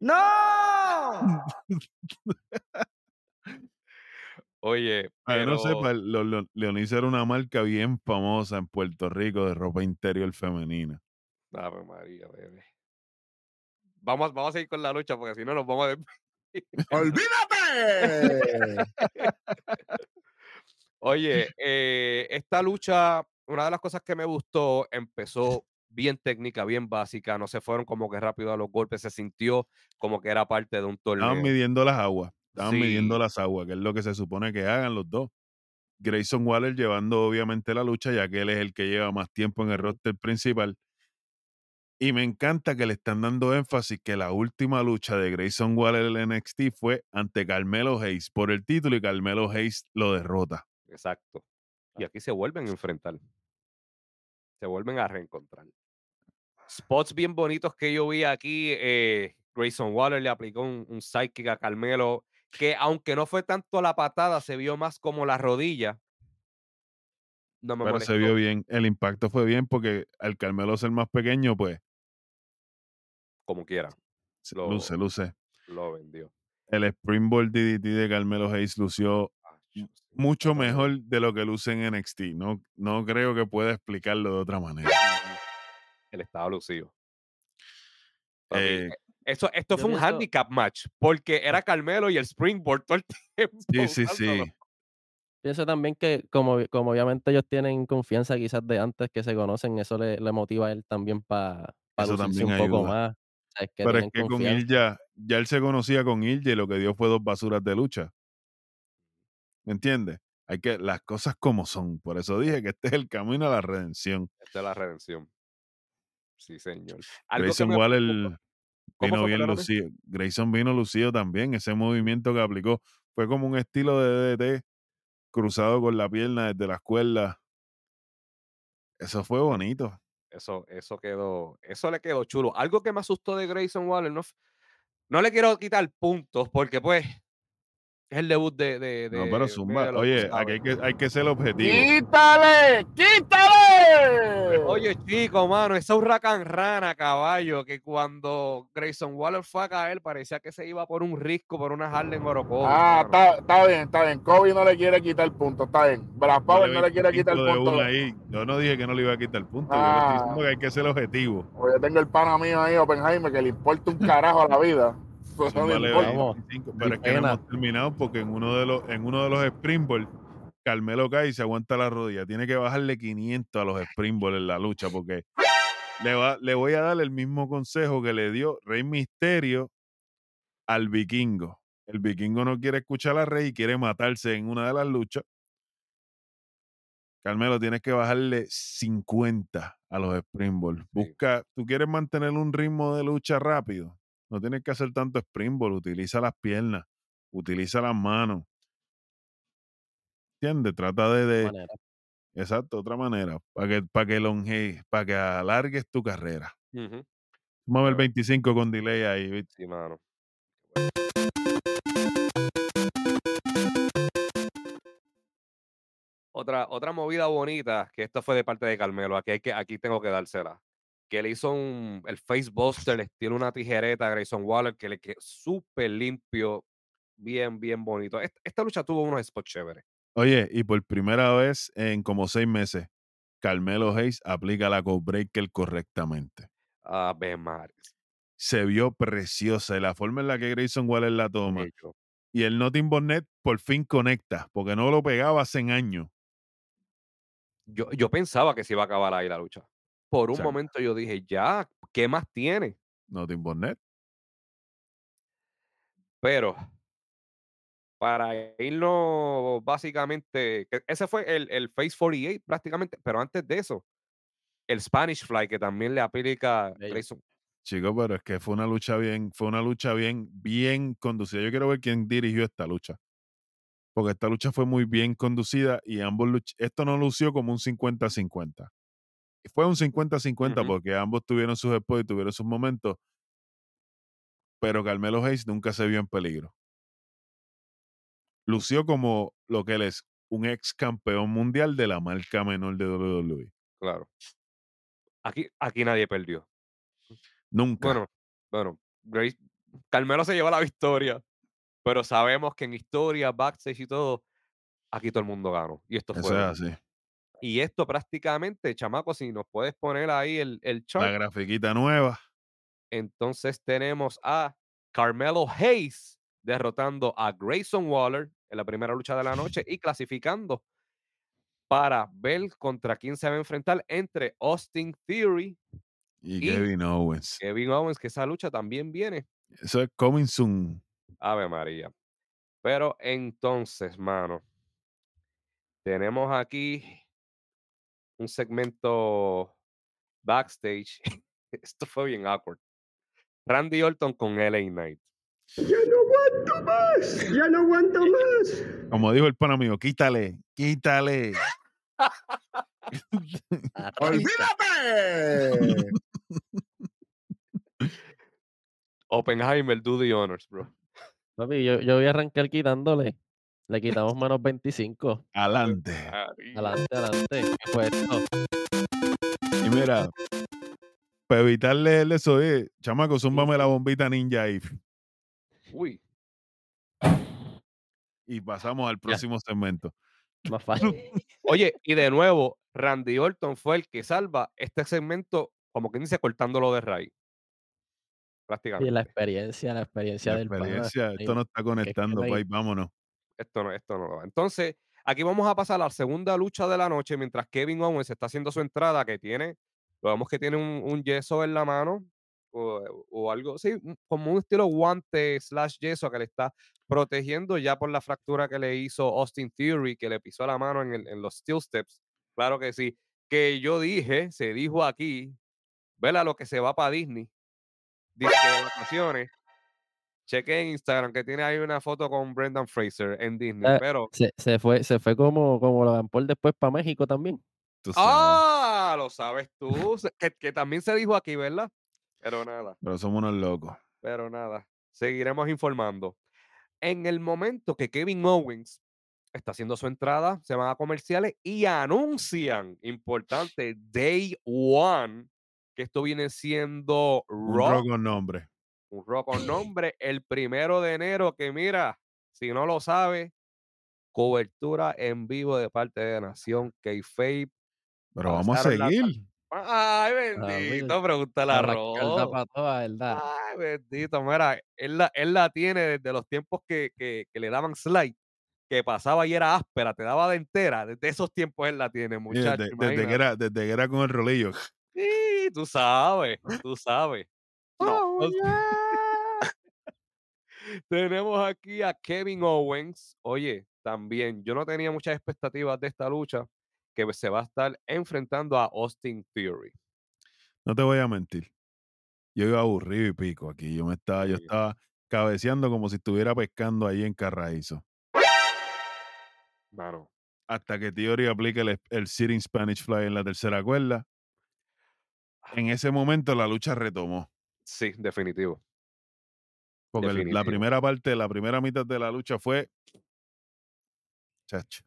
Speaker 6: ¡No!
Speaker 1: Oye,
Speaker 3: Para que no
Speaker 1: pero
Speaker 3: sepa, los Leonisa era una marca bien famosa en Puerto Rico de ropa interior femenina.
Speaker 1: Ave María, bebé. Vamos, a- vamos a seguir con la lucha porque si no nos vamos a
Speaker 5: ¡Olvídate!
Speaker 1: Oye, eh, esta lucha, una de las cosas que me gustó, empezó bien técnica, bien básica, no se fueron como que rápido a los golpes, se sintió como que era parte de un
Speaker 3: Estaban
Speaker 1: torneo.
Speaker 3: midiendo las aguas. Estaban midiendo las aguas, que es lo que se supone que hagan los dos. Grayson Waller llevando obviamente la lucha, ya que él es el que lleva más tiempo en el roster principal. Y me encanta que le están dando énfasis que la última lucha de Grayson Waller en NXT fue ante Carmelo Hayes por el título y Carmelo Hayes lo derrota.
Speaker 1: Exacto. Y aquí se vuelven a enfrentar. Se vuelven a reencontrar. Spots bien bonitos que yo vi aquí. eh, Grayson Waller le aplicó un, un sidekick a Carmelo, que aunque no fue tanto la patada, se vio más como la rodilla. No me
Speaker 3: Pero se vio bien. El impacto fue bien porque al Carmelo ser más pequeño, pues
Speaker 1: Como quiera. Lo-
Speaker 3: luce, luce.
Speaker 1: Lo vendió.
Speaker 3: El Springboard DDT de Carmelo Hayes lució mucho mejor de lo que luce en NXT. No, no creo que pueda explicarlo de otra manera.
Speaker 1: Él estaba lucido.
Speaker 3: Eh,
Speaker 1: eh, eso, esto fue un handicap match, porque era Carmelo y el Springboard todo el tiempo.
Speaker 3: sí, sí, sí.
Speaker 4: Pienso también que como como obviamente ellos tienen confianza quizás de antes que se conocen, eso le le motiva a él también para
Speaker 3: también
Speaker 4: un poco más. Es que
Speaker 3: Pero es que con
Speaker 4: confianza.
Speaker 3: Ilja, ya él se conocía con Ilja y lo que dio fue dos basuras de lucha. ¿Me entiendes? Hay que, las cosas como son. Por eso dije que este es el camino a la redención.
Speaker 1: Esta es la redención. Sí, señor. Algo
Speaker 3: Grayson
Speaker 1: me
Speaker 3: Waller
Speaker 1: preocupa- ¿Cómo
Speaker 3: vino
Speaker 1: fue,
Speaker 3: bien lucido. Grayson vino lucido también. Ese movimiento que aplicó fue como un estilo de DDT cruzado con la pierna desde las cuerdas. Eso fue bonito.
Speaker 1: Eso, eso quedó, eso le quedó chulo. Algo que me asustó de Grayson Waller, no, no le quiero quitar puntos porque pues es el debut de. de,
Speaker 3: No,
Speaker 1: de
Speaker 3: pero Zumba, oye, aquí hay que, hay que ser objetivo.
Speaker 5: ¡Quítale! ¡Quítale!
Speaker 1: Oye, chico, mano, esa huracán rana, caballo, que cuando Grayson Waller fue a caer, parecía que se iba por un risco, por una Harlem Orocovi.
Speaker 5: Ah, está, está bien, está bien. Kobe no le quiere quitar el punto, está bien. Brad Power no le quiere quitar el punto.
Speaker 3: ahí. Yo no dije que no le iba a quitar el punto. Yo le estoy
Speaker 5: Ah.
Speaker 3: diciendo que hay que ser objetivo.
Speaker 5: Oye, tengo el pana mío ahí, Oppenheimer, que le importa un carajo a la vida. Pues no le
Speaker 3: Zumba le
Speaker 5: importa.
Speaker 4: Vamos.
Speaker 3: 25,
Speaker 4: Ni
Speaker 3: pero es que no hemos terminado porque en uno de los, en uno de los springboard, Carmelo cae y se aguanta la rodilla. Tiene que bajarle 500 a los springboard en la lucha porque le, va, le voy a dar el mismo consejo que le dio Rey Misterio al vikingo. El vikingo no quiere escuchar a Rey y quiere matarse en una de las luchas. Carmelo, tienes que bajarle 50 a los springboard. Busca, tú quieres mantener un ritmo de lucha rápido. No tienes que hacer tanto springboard. Utiliza las piernas, utiliza las manos. ¿Entiendes? Trata de, de
Speaker 4: manera.
Speaker 3: exacto, otra manera, para que, para que longe, para que alargues tu carrera.
Speaker 1: Ujú,
Speaker 3: Vamos a ver el
Speaker 1: Claro.
Speaker 3: 25 con delay ahí. ¿viste?
Speaker 1: Sí, mano. Otra, otra movida bonita, que esto fue de parte de Carmelo, aquí, hay que, aquí tengo que dársela. Que le hizo un, el facebuster, le estilo una tijereta a Grayson Waller, que le quedó súper limpio, bien, bien bonito. Esta, esta lucha tuvo unos spots chéveres.
Speaker 3: Oye, y por primera vez en como seis meses, Carmelo Hayes aplica la code breaker correctamente.
Speaker 1: A ver, Maris.
Speaker 3: Se vio preciosa y la forma en la que Grayson Waller la toma. Y el Notting Bonnet por fin conecta, porque no lo pegaba hace años.
Speaker 1: Yo, yo pensaba que se iba a acabar ahí la lucha. Por un
Speaker 3: sea,
Speaker 1: momento yo dije, ya, ¿qué más tiene?
Speaker 3: Notting Bonnet.
Speaker 1: Pero para irnos básicamente, que ese fue el, el Face 48 prácticamente, pero antes de eso, el Spanish Fly que también le aplica
Speaker 4: Bello.
Speaker 1: Grayson.
Speaker 3: Chico, pero es que fue una lucha bien, fue una lucha bien, bien conducida. Yo quiero ver quién dirigió esta lucha. Porque esta lucha fue muy bien conducida y ambos luch- esto no lució como un 50-50. Fue un 50-50
Speaker 1: Ujú.
Speaker 3: porque ambos tuvieron sus spots y tuvieron sus momentos. Pero Carmelo Hayes nunca se vio en peligro. Lució como lo que él es, un ex campeón mundial de la marca menor de WWE.
Speaker 1: Claro. Aquí, aquí nadie perdió.
Speaker 3: Nunca.
Speaker 1: Bueno, bueno, Grace, Carmelo se llevó la victoria, pero sabemos que en historia, backstage y todo, aquí todo el mundo ganó. Y esto
Speaker 3: Eso
Speaker 1: fue.
Speaker 3: es
Speaker 1: bueno.
Speaker 3: así.
Speaker 1: Y esto prácticamente, chamaco, si nos puedes poner ahí el, el
Speaker 3: La
Speaker 1: chart,
Speaker 3: grafiquita nueva.
Speaker 1: entonces tenemos a Carmelo Hayes derrotando a Grayson Waller en la primera lucha de la noche y clasificando para ver contra quién se va a enfrentar entre Austin Theory
Speaker 3: Y,
Speaker 1: Y-
Speaker 3: Kevin Owens.
Speaker 1: Kevin Owens, que esa lucha también viene.
Speaker 3: Eso es coming soon.
Speaker 1: Ave María. Pero entonces, mano, tenemos aquí un segmento backstage. Esto fue bien awkward. Randy Orton con LA Knight.
Speaker 7: Ya no aguanto más, ya no aguanto más.
Speaker 3: Como dijo el pana mío, quítale, quítale.
Speaker 5: ¡Olvídate!
Speaker 1: Oppenheimer, do the honors, bro.
Speaker 4: Papi, yo, yo voy a arrancar quitándole. Le quitamos menos 25.
Speaker 3: Adelante.
Speaker 4: Adelante, adelante. ¿Qué fue esto?
Speaker 3: Y mira, para evitarle el eso, eh, chamaco, zúmbame la bombita ninja ahí.
Speaker 1: Uy,
Speaker 3: Y pasamos al próximo segmento.
Speaker 4: Más fácil.
Speaker 1: Oye, y de nuevo, Randy Orton fue el que salva este segmento, como que dice, cortándolo de raíz.
Speaker 4: Y
Speaker 1: Prácticamente.
Speaker 4: la experiencia, la experiencia
Speaker 3: La
Speaker 4: del
Speaker 3: experiencia, esto no está conectando,
Speaker 4: ahí-
Speaker 3: país, vámonos.
Speaker 1: Esto no, esto no lo va. Entonces, aquí vamos a pasar a la segunda lucha de la noche, mientras Kevin Owens está haciendo su entrada, que tiene, lo vemos que tiene un, un yeso en la mano, o, o algo, sí, como un estilo guante slash yeso que le está protegiendo ya por la fractura que le hizo Austin Theory, que le pisó la mano en, el- en los steel steps. Claro que sí. Que yo dije, se dijo aquí, vela lo que se va para Disney. Dice de vacaciones. Cheque en Instagram que tiene ahí una foto con Brendan Fraser en Disney,
Speaker 4: Eh,
Speaker 1: pero
Speaker 4: Se, se fue, se fue como, como Logan Paul después para México también.
Speaker 1: ¡Ah! Lo sabes tú. Que, que también se dijo aquí, ¿verdad? Pero nada,
Speaker 3: Pero somos unos locos.
Speaker 1: pero nada. Seguiremos informando. En el momento que Kevin Owens está haciendo su entrada, se van a comerciales y anuncian, importante, Day One, que esto viene siendo
Speaker 3: Un
Speaker 1: Raw,
Speaker 3: con nombre.
Speaker 1: Un Raw con nombre, el primero de enero, que mira, si no lo sabe, cobertura en vivo de parte de Nación Kayfabe.
Speaker 3: Pero vamos a
Speaker 1: la
Speaker 3: seguir.
Speaker 1: Ay, bendito, pregúntale a
Speaker 4: Arrancar
Speaker 1: Rob.
Speaker 4: para todas, ¿verdad?
Speaker 1: Ay, bendito, mira, él la, él la tiene desde los tiempos que, que, que le daban slide, que pasaba y era áspera, te daba de entera, desde esos tiempos él la tiene,
Speaker 3: Mira,
Speaker 1: muchacho,
Speaker 3: Desde, desde que
Speaker 1: imagínate.
Speaker 3: era, desde que era con el rolillo.
Speaker 1: Sí, tú sabes, tú sabes. No,
Speaker 3: Oh,
Speaker 1: tenemos aquí a Kevin Owens. Oye, también, yo no tenía muchas expectativas de esta lucha, que se va a estar enfrentando a Austin Theory.
Speaker 3: No te voy a mentir. Yo iba aburrido y pico aquí. Yo me estaba, yo estaba cabeceando como si estuviera pescando ahí en Carraízo.
Speaker 1: Mano,
Speaker 3: Hasta que Theory aplique el, el Sitting Spanish Fly en la tercera cuerda. En ese momento la lucha retomó.
Speaker 1: Sí, definitivo.
Speaker 3: Porque la primera parte, la primera mitad de la lucha fue. Chacho.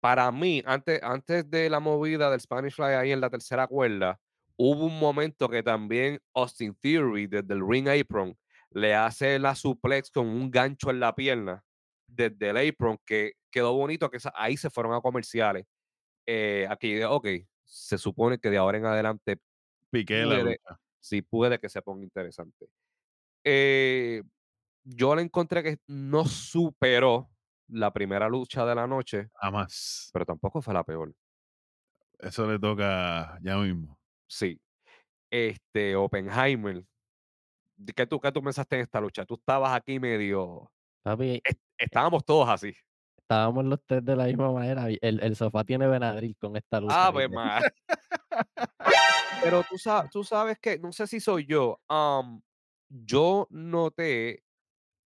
Speaker 1: para mí, antes, antes de la movida del Spanish Fly ahí en la tercera cuerda, hubo un momento que también Austin Theory, desde el ring apron, le hace la suplex con un gancho en la pierna desde el apron, que quedó bonito, que ahí se fueron a comerciales. Eh, aquí, ok, se supone que de ahora en adelante
Speaker 3: Piqué la lucha.
Speaker 1: Sí puede que se ponga interesante. Eh, yo le encontré que no superó la primera lucha de la noche,
Speaker 3: Jamás.
Speaker 1: pero tampoco fue la peor.
Speaker 3: Eso le toca ya mismo.
Speaker 1: Sí. Este, Oppenheimer. ¿de ¿Qué tú, qué tú pensaste en esta lucha? Tú estabas aquí medio.
Speaker 4: Papi,
Speaker 1: est- Estábamos todos así.
Speaker 4: estábamos los tres de la misma manera. El, el sofá tiene Benadryl con esta lucha.
Speaker 1: Ah, pues. Pero tú sabes, tú sabes que, no sé si soy yo. yo noté,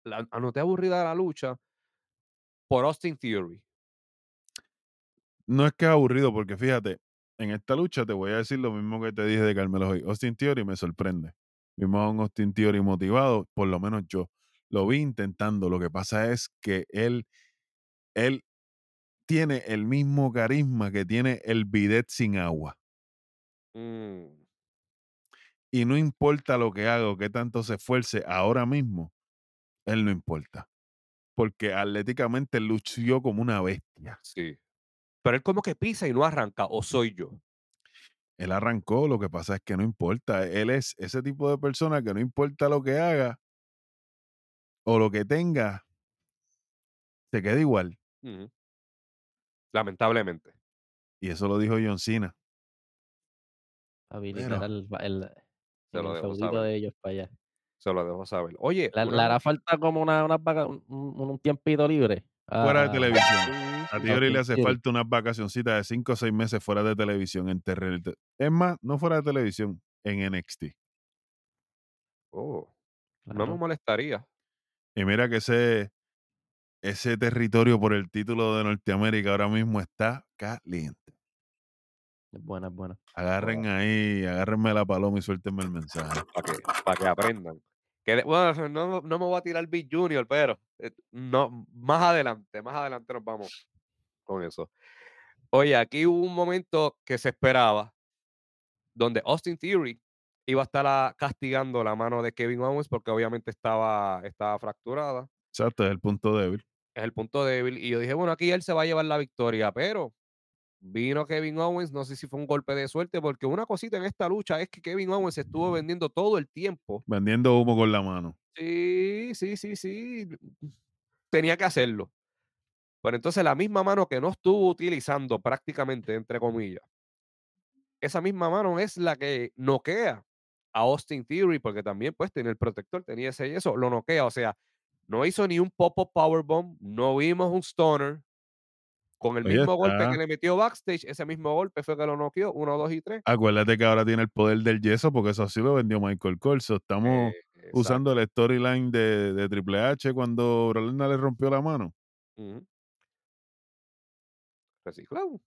Speaker 1: la, anoté aburrida la lucha por Austin Theory.
Speaker 3: No es que es aburrido, porque fíjate, en esta lucha te voy a decir lo mismo que te dije de Carmelo hoy. Austin Theory me sorprende. Vimos a un Austin Theory motivado, por lo menos yo. Lo vi intentando. Lo que pasa es que él, él tiene el mismo carisma que tiene el bidet sin agua.
Speaker 1: Mm,
Speaker 3: Y no importa lo que haga o qué tanto se esfuerce ahora mismo, él no importa. Porque atléticamente lució como una bestia.
Speaker 1: sí. Pero él como que pisa y no arranca, o soy yo.
Speaker 3: Él arrancó, lo que pasa es que no importa. Él es ese tipo de persona que no importa lo que haga o lo que tenga, se queda igual.
Speaker 1: Lamentablemente.
Speaker 3: Y eso lo dijo John Cena.
Speaker 4: Va- el,
Speaker 1: Se
Speaker 4: en
Speaker 1: lo
Speaker 4: el feudito de ellos para allá.
Speaker 1: Se lo dejo saber. Oye,
Speaker 4: Le,
Speaker 1: una
Speaker 4: hará falta como una, una vaca- un, un- tiempito libre.
Speaker 3: Fuera de televisión. A
Speaker 1: sí.
Speaker 3: Theory le hace falta unas vacacioncitas de 5 o 6 meses fuera de televisión en terreno. Es más, no fuera de televisión, en NXT.
Speaker 1: Oh, no me molestaría.
Speaker 3: Y mira que ese, ese territorio por el título de Norteamérica ahora mismo está caliente.
Speaker 4: Es buena, es buena.
Speaker 3: Agarren ahí, agárrenme la paloma y suéltenme el mensaje.
Speaker 1: para que, pa' que aprendan. Que de- bueno, no, no me voy a tirar Big Junior, pero eh, no, más adelante, más adelante nos vamos con eso. Oye, aquí hubo un momento que se esperaba, donde Austin Theory iba a estar ah, castigando la mano de Kevin Owens porque obviamente estaba, estaba fracturada.
Speaker 3: Exacto, es el punto débil.
Speaker 1: Es el punto débil. Y yo dije, bueno, aquí él se va a llevar la victoria, pero vino Kevin Owens, no sé si fue un golpe de suerte, porque una cosita en esta lucha es que Kevin Owens estuvo vendiendo todo el tiempo
Speaker 3: Vendiendo humo con la mano.
Speaker 1: Sí, sí, sí, sí. Tenía que hacerlo. Pero entonces la misma mano que no estuvo utilizando prácticamente, entre comillas, esa misma mano es la que noquea a Austin Theory, porque también pues tenía el protector, tenía ese y eso, lo noquea. O sea, no hizo ni un pop-up powerbomb, no vimos un stoner. Con el mismo golpe que le metió backstage, ese mismo golpe fue que lo noqueó, uno, dos y tres.
Speaker 3: Acuérdate que ahora tiene el poder del yeso porque eso así lo vendió Michael Corso. Estamos
Speaker 1: Eh,
Speaker 3: usando el storyline de, de Triple H cuando Brock Lesnar le rompió la mano.
Speaker 1: Reciclado.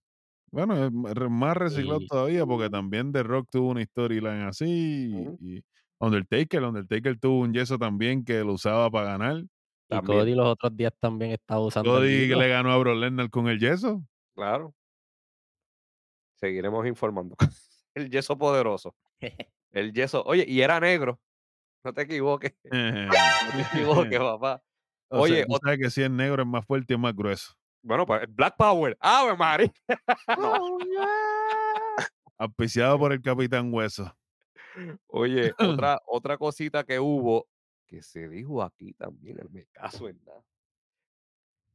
Speaker 3: Bueno, más reciclado todavía porque también The Rock tuvo una storyline así.
Speaker 1: Ujú.
Speaker 3: Y Undertaker, Undertaker tuvo un yeso también que lo usaba para ganar.
Speaker 4: Y
Speaker 1: También.
Speaker 4: Cody los otros días también estaba usando
Speaker 3: Cody
Speaker 4: hilo.
Speaker 3: le ganó a Brock Lesnar con el yeso.
Speaker 1: Claro. Seguiremos informando. El yeso poderoso. El yeso. Oye, y era negro. No te equivoques. No te equivoques, papá.
Speaker 3: O sea,
Speaker 1: Oye,
Speaker 3: tú
Speaker 1: ot-
Speaker 3: sabes que si es negro es más fuerte y más grueso.
Speaker 1: Bueno, pues Black Power. ¡Ave María! No.
Speaker 3: Auspiciado por el Capitán Hueso.
Speaker 1: Oye, otra, otra cosita que hubo que se dijo aquí también, en me caso en nada.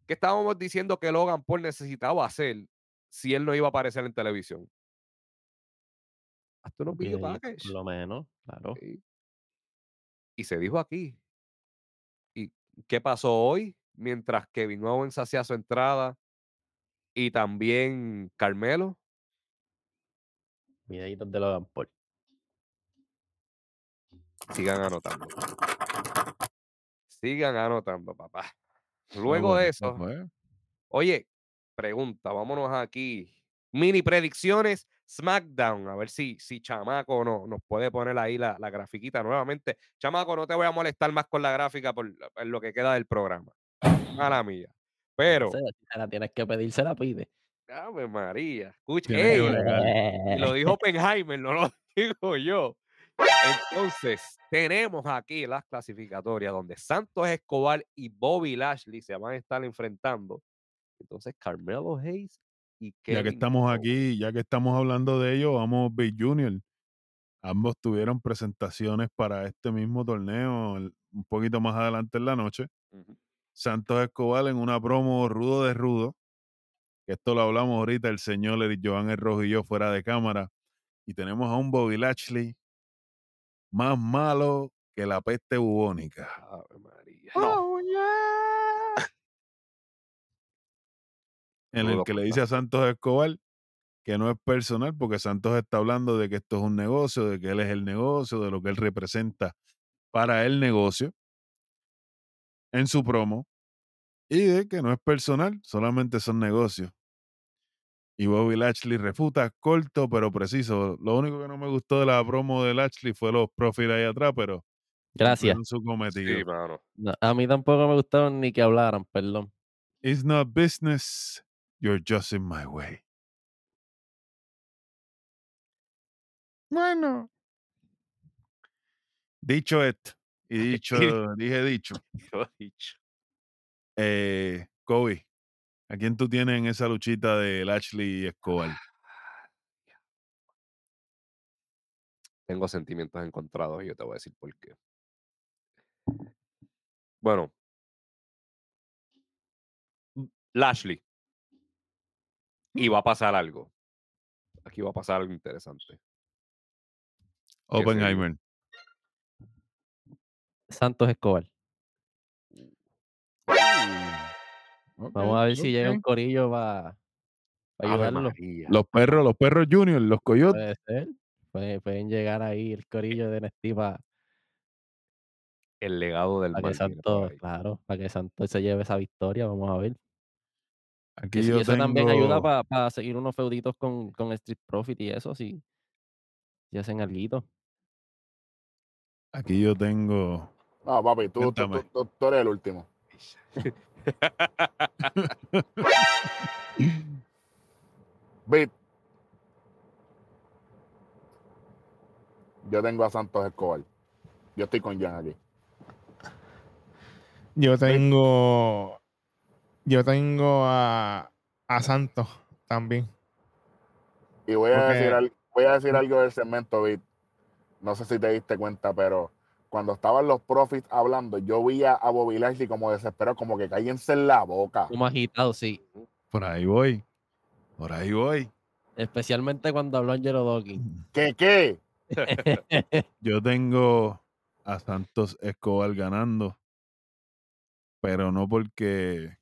Speaker 1: Que estábamos diciendo que Logan Paul necesitaba hacer si él no iba a aparecer en televisión. Hasta unos video package.
Speaker 4: Por lo menos, claro.
Speaker 1: Y se dijo aquí. ¿Y qué pasó hoy? Mientras Kevin Owens hacía su entrada y también Carmelo.
Speaker 4: Videitos de Logan Paul.
Speaker 1: Sigan anotando. Sigan anotando, papá. Luego de eso, oye, pregunta, vámonos aquí. Mini predicciones SmackDown. A ver si, si Chamaco no, nos puede poner ahí la, la grafiquita nuevamente. Chamaco, no te voy a molestar más con la gráfica por, por lo que queda del programa. Mala mía. Pero,
Speaker 4: la tienes que pedir, se la pide.
Speaker 1: Ave María, escucha, ey, lo dijo Oppenheimer, no lo digo yo. Entonces, tenemos aquí las clasificatorias donde Santos Escobar y Bobby Lashley se van a estar enfrentando. Entonces, Carmelo Hayes y Kevin
Speaker 3: ya que estamos aquí, ya que estamos hablando de ello, vamos Big Junior. Ambos tuvieron presentaciones para este mismo torneo el- un poquito más adelante en la noche. Santos Escobar en una promo rudo de rudo. Esto lo hablamos ahorita el señor Eric Joan El Rojo y yo fuera de cámara. Y tenemos a un Bobby Lashley más malo que la peste bubónica.
Speaker 1: Ave María.
Speaker 3: En el que le dice a Santos Escobar que no es personal, porque Santos está hablando de que esto es un negocio, de que él es el negocio, de lo que él representa para el negocio en su promo, y de que no es personal, solamente son negocios. Y Bobby Lashley refuta corto pero preciso. Lo único que no me gustó de la promo de Lashley fue los profits ahí atrás, pero
Speaker 4: Gracias.
Speaker 3: su cometido.
Speaker 1: Sí, mano.
Speaker 4: No, a mí tampoco me gustaron ni que hablaran, perdón.
Speaker 3: It's not business, you're just in my way. Bueno. Dicho esto, y dicho, dije dicho,
Speaker 1: Yo he dicho.
Speaker 3: eh, Kobe, ¿a quién tú tienes en esa luchita de Lashley y Escobar?
Speaker 1: Tengo sentimientos encontrados y yo te voy a decir por qué. Bueno. Lashley. Y va a pasar algo. Aquí va a pasar algo interesante.
Speaker 3: Oppenheimer.
Speaker 4: Santos Escobar. Vamos a ver si llega un corillo para
Speaker 1: Ave
Speaker 4: ayudarlo.
Speaker 1: María.
Speaker 3: Los perros, los perros junior, los coyotes.
Speaker 4: Puede ser. Puede- pueden llegar ahí el corillo de NXT para
Speaker 1: El legado del
Speaker 4: que
Speaker 1: por
Speaker 4: Santos,
Speaker 1: ahí.
Speaker 4: claro, para que Santos se lleve esa victoria. Vamos a ver.
Speaker 3: Aquí
Speaker 4: Y, si
Speaker 3: yo
Speaker 4: eso también ayuda para seguir unos feuditos con, con Street Profit y eso, sí. Si hacen algo.
Speaker 3: aquí yo tengo.
Speaker 5: No, papi, tú, tú- tú- tú eres el último. Bit. Yo tengo a Santos Escobar. Yo estoy con Jan aquí.
Speaker 8: Yo tengo. Yo tengo a, a Santos también.
Speaker 5: Y voy a,
Speaker 8: Ok.
Speaker 5: decir, voy a decir algo del segmento, Bit. No sé si te diste cuenta, pero cuando estaban los profits hablando, yo vi a, a Bobby Lashley como desesperado, como que cállense en la boca.
Speaker 4: Como agitado, sí.
Speaker 3: Por ahí voy. Por ahí voy.
Speaker 4: Especialmente cuando habló Angelo Dawkins.
Speaker 5: ¿Qué qué?
Speaker 3: Yo tengo a Santos Escobar ganando, pero no porque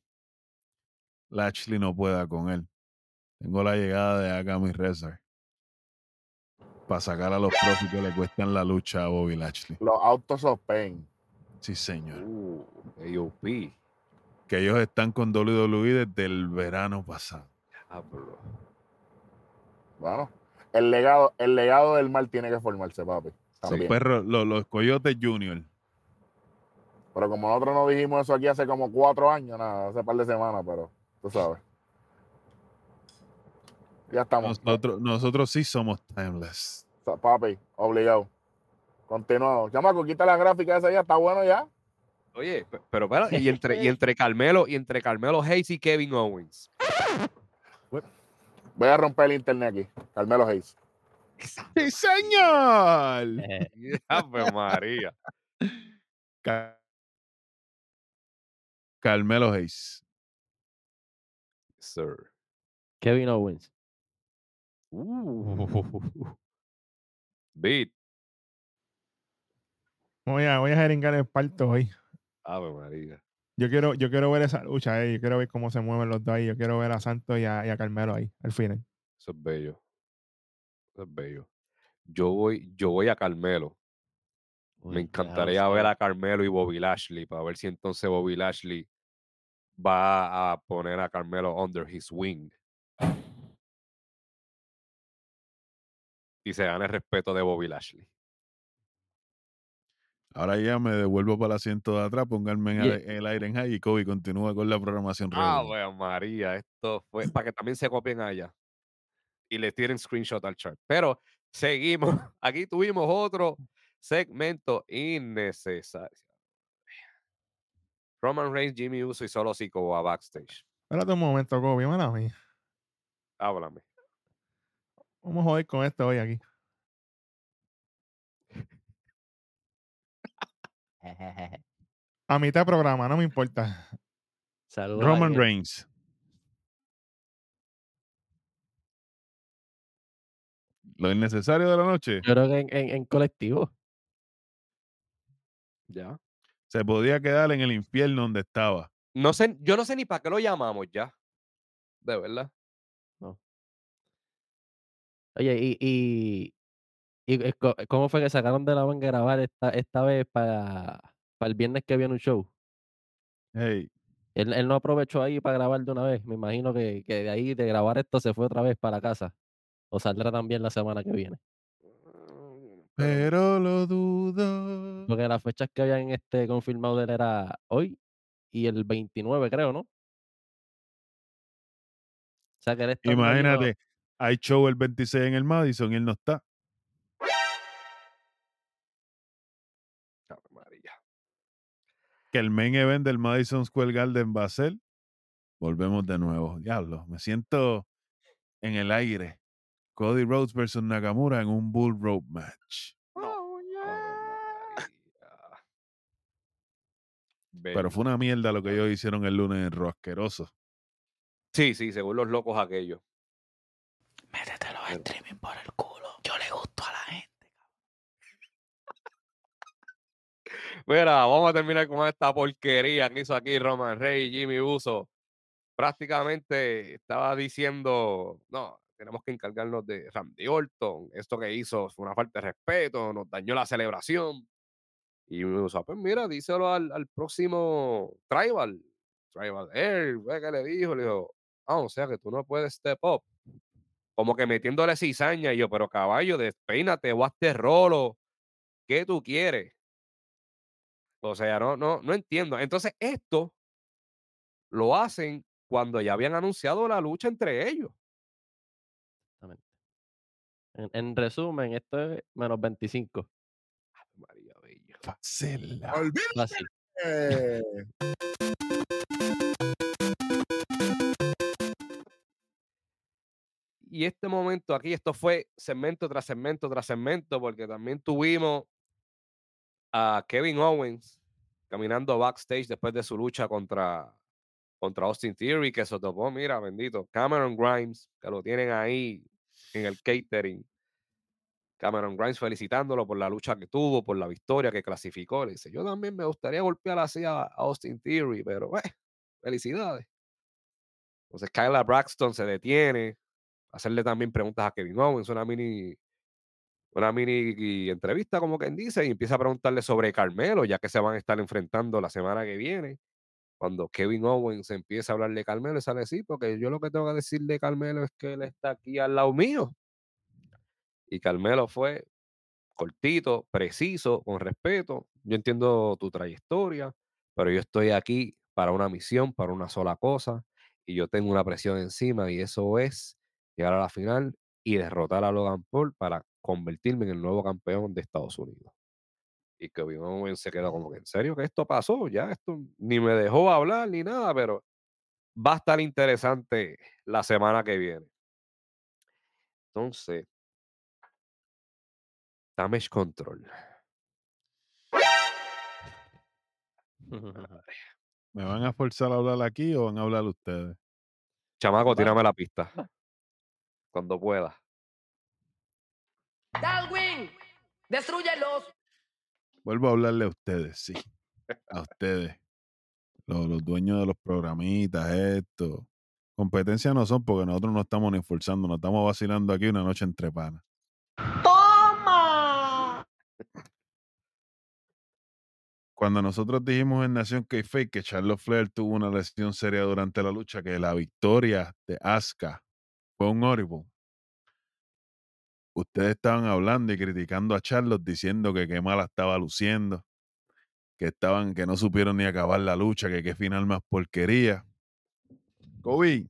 Speaker 3: Lashley no pueda con él. Tengo la llegada de Agami Rezar para sacar a los profis que le cuestan la lucha a Bobby Lashley.
Speaker 5: Los autos of pain.
Speaker 3: Sí, señor.
Speaker 1: Uh, AOP.
Speaker 3: Que ellos están con WWE desde el verano pasado.
Speaker 1: Diablo.
Speaker 5: Bueno, el legado, el legado del mal tiene que formarse, papi.
Speaker 3: Los
Speaker 5: También.
Speaker 3: perros, los, los coyotes junior.
Speaker 5: Pero como nosotros no dijimos eso aquí hace como cuatro años, nada, hace par de semanas, pero tú sabes. Ya estamos.
Speaker 3: Nosotros, nosotros sí somos timeless.
Speaker 5: O sea, Papi, obligado. Continuado. Chamaco, quita la gráfica esa ya, está bueno ya.
Speaker 1: Oye, pe- pero espera, y entre, y entre Carmelo, y entre Carmelo Hayes y Kevin Owens.
Speaker 5: Voy a romper el internet aquí. Carmelo Hayes.
Speaker 3: ¡Sí, señor!
Speaker 4: Eh,
Speaker 1: Ave María.
Speaker 3: Ca- Carmelo Hayes.
Speaker 1: Sir.
Speaker 4: Kevin Owens.
Speaker 1: Uh. Beat.
Speaker 8: Voy a, voy a jeringar el parto hoy.
Speaker 1: Ave María.
Speaker 8: Yo quiero, yo quiero ver esa lucha ahí. Yo quiero ver cómo se mueven los dos ahí. Yo quiero ver a Santos y a, y a Carmelo ahí, al final.
Speaker 1: Eso es bello. Eso es bello. Yo voy, yo voy a Carmelo.
Speaker 4: Uy,
Speaker 1: Me encantaría ver a Carmelo y Bobby Lashley para ver si entonces Bobby Lashley va a poner a Carmelo under his wing. Y se gana el respeto de Bobby Lashley.
Speaker 3: Ahora ya me devuelvo para el asiento de atrás, pónganme en
Speaker 4: Yeah.
Speaker 3: el, el aire en high y Kobe continúa con la programación regular.
Speaker 1: Ave María, esto fue para que también se copien allá y le tiren screenshot al chart. Pero seguimos. Aquí tuvimos otro segmento innecesario. Roman Reigns, Jimmy Uso y solo Zico a backstage.
Speaker 8: Espérate un momento, Kobe, mala mía.
Speaker 1: Háblame.
Speaker 8: Vamos a joder con esto hoy aquí. A mitad de programa, no me importa.
Speaker 4: Saludos
Speaker 3: Roman. Reigns. Lo innecesario de la noche.
Speaker 4: Yo creo que en, en- en colectivo.
Speaker 1: Ya.
Speaker 3: Se podía quedar en el infierno donde estaba.
Speaker 1: No sé, yo no sé ni para qué lo llamamos ya. De verdad.
Speaker 4: Oye, y, y, y eh, ¿cómo fue que sacaron de la manga grabar esta, esta vez para, para el viernes que viene un show?
Speaker 3: Hey,
Speaker 4: Él, él no aprovechó ahí para grabar de una vez. Me imagino que, que de ahí de grabar esto se fue otra vez para casa. O saldrá también la semana que viene.
Speaker 3: pero lo dudo.
Speaker 4: Porque las fechas que habían este confirmado de él era hoy y el 29, creo, ¿no? O sea que él está
Speaker 3: Imagínate, hay show el 26 en el Madison y él no está.
Speaker 1: María.
Speaker 3: Que el main event del Madison Square Garden va a ser. Volvemos de nuevo. Diablo, me siento en el aire. Cody Rhodes versus Nakamura en un Bull Rope match.
Speaker 1: María.
Speaker 3: Pero fue una mierda lo que ellos hicieron el lunes en Raw, asqueroso.
Speaker 1: Sí, sí, según los locos aquellos.
Speaker 6: Métete los streaming por el culo. Yo le gusto a la gente.
Speaker 1: Mira, vamos a terminar con esta porquería que hizo aquí Roman Reigns, Jimmy Uso. Prácticamente estaba diciendo, no, tenemos que encargarnos de Randy Orton. Esto que hizo fue una falta de respeto, nos dañó la celebración. Y Jimmy Uso, pues mira, díselo al, al próximo Tribal. Tribal Air, ¿ve qué le dijo? Le dijo, ah, o sea que tú no puedes step up. Como que metiéndole cizaña. Y yo, pero caballo, despeínate, o hazte rolo. ¿Qué tú quieres? O sea, no, no, no entiendo. Entonces, esto lo hacen cuando ya habían anunciado la lucha entre ellos.
Speaker 4: Exactamente. En, en resumen, esto es menos 25.
Speaker 1: María Bella.
Speaker 3: Fácil.
Speaker 4: Fácil.
Speaker 1: Y este momento aquí, esto fue segmento tras segmento tras segmento, porque también tuvimos a Kevin Owens caminando backstage después de su lucha contra, contra Austin Theory, que se topó, mira, bendito, Cameron Grimes, que lo tienen ahí en el catering. Cameron Grimes felicitándolo por la lucha que tuvo, por la victoria que clasificó. Le dice, yo también me gustaría golpear así a Austin Theory, pero eh, felicidades. Entonces Kyla Braxton se detiene, hacerle también preguntas a Kevin Owens, una mini, una mini entrevista, como quien dice, y empieza a preguntarle sobre Carmelo, ya que se van a estar enfrentando la semana que viene. Cuando Kevin Owens empieza a hablarle de Carmelo, sale así, porque yo lo que tengo que decir de Carmelo es que él está aquí al lado mío. Y Carmelo fue cortito, preciso, con respeto. Yo entiendo tu trayectoria. pero yo estoy aquí para una misión, para una sola cosa, y yo tengo una presión encima, y eso es llegar a la final y derrotar a Logan Paul para convertirme en el nuevo campeón de Estados Unidos. Y que Owens se quedó como que, ¿en serio que esto pasó? Ya esto ni me dejó hablar ni nada, pero va a estar interesante la semana que viene. Entonces, Damage Control.
Speaker 3: ¿Me van a forzar a hablar aquí o van a hablar ustedes?
Speaker 1: Chamaco, tírame la pista. Cuando pueda.
Speaker 9: Darwin, destruyelos.
Speaker 3: Vuelvo a hablarle a ustedes, sí. A ustedes. Los, los dueños de los programitas, esto. Competencia no son porque nosotros no estamos ni esforzando, nos estamos vacilando aquí una noche entre panas.
Speaker 2: ¡Toma!
Speaker 3: Cuando nosotros dijimos en Nación K-Fake que Charlotte Flair tuvo una lesión seria durante la lucha, que la victoria de Asuka fue un horrible. Ustedes estaban hablando y criticando a Charlotte diciendo que qué mala estaba luciendo, que estaban, que no supieron ni acabar la lucha, que qué final más porquería. Kobe,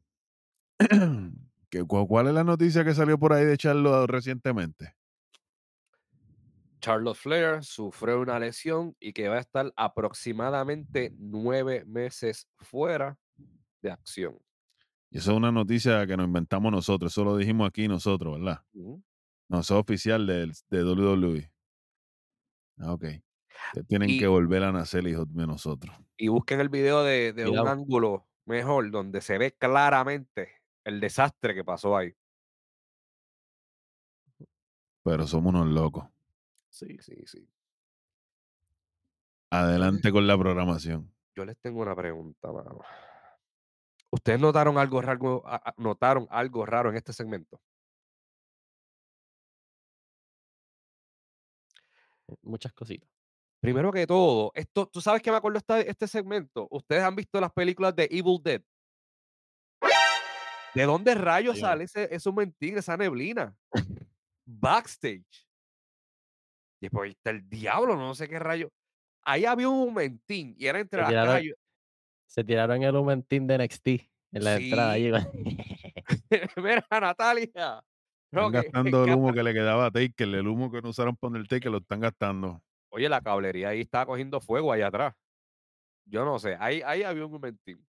Speaker 3: ¿qué- cu- ¿cuál es la noticia que salió por ahí de Charlotte recientemente?
Speaker 1: Charlotte Flair sufrió una lesión y que va a estar aproximadamente nueve meses fuera de acción.
Speaker 3: Y eso es una noticia que nos inventamos nosotros, eso lo dijimos aquí nosotros, ¿verdad? No, eso es oficial del- de, WWE. Ah, ok. Tienen
Speaker 1: Y-
Speaker 3: que volver a nacer, hijos de nosotros.
Speaker 1: Y busquen el video de, de un ángulo mejor donde se ve claramente el desastre que pasó ahí.
Speaker 3: Pero somos unos locos.
Speaker 1: Sí, sí, sí.
Speaker 3: Adelante con la programación.
Speaker 1: Yo les tengo una pregunta, mano. ¿Ustedes notaron algo raro, notaron algo raro en este segmento?
Speaker 4: Muchas cositas.
Speaker 1: Primero que todo, esto, ¿tú sabes qué me acuerdo esta- este segmento? ¿Ustedes han visto las películas de Evil Dead? ¿De dónde rayos
Speaker 4: Sí.
Speaker 1: sale ese, ese mentín, esa neblina? Backstage. Y después está el diablo, no sé qué rayo. Ahí había un momentín y era entre las yo-
Speaker 4: se tiraron el Humentín de NXT en la entrada. Allí.
Speaker 1: Mira, Natalia.
Speaker 3: Están
Speaker 1: que-
Speaker 3: gastando el humo que le quedaba a Taker, el humo que no usaron para el Taker lo están gastando.
Speaker 1: Oye, la cablería ahí estaba cogiendo fuego allá atrás. Yo no sé, ahí, ahí había un momentín.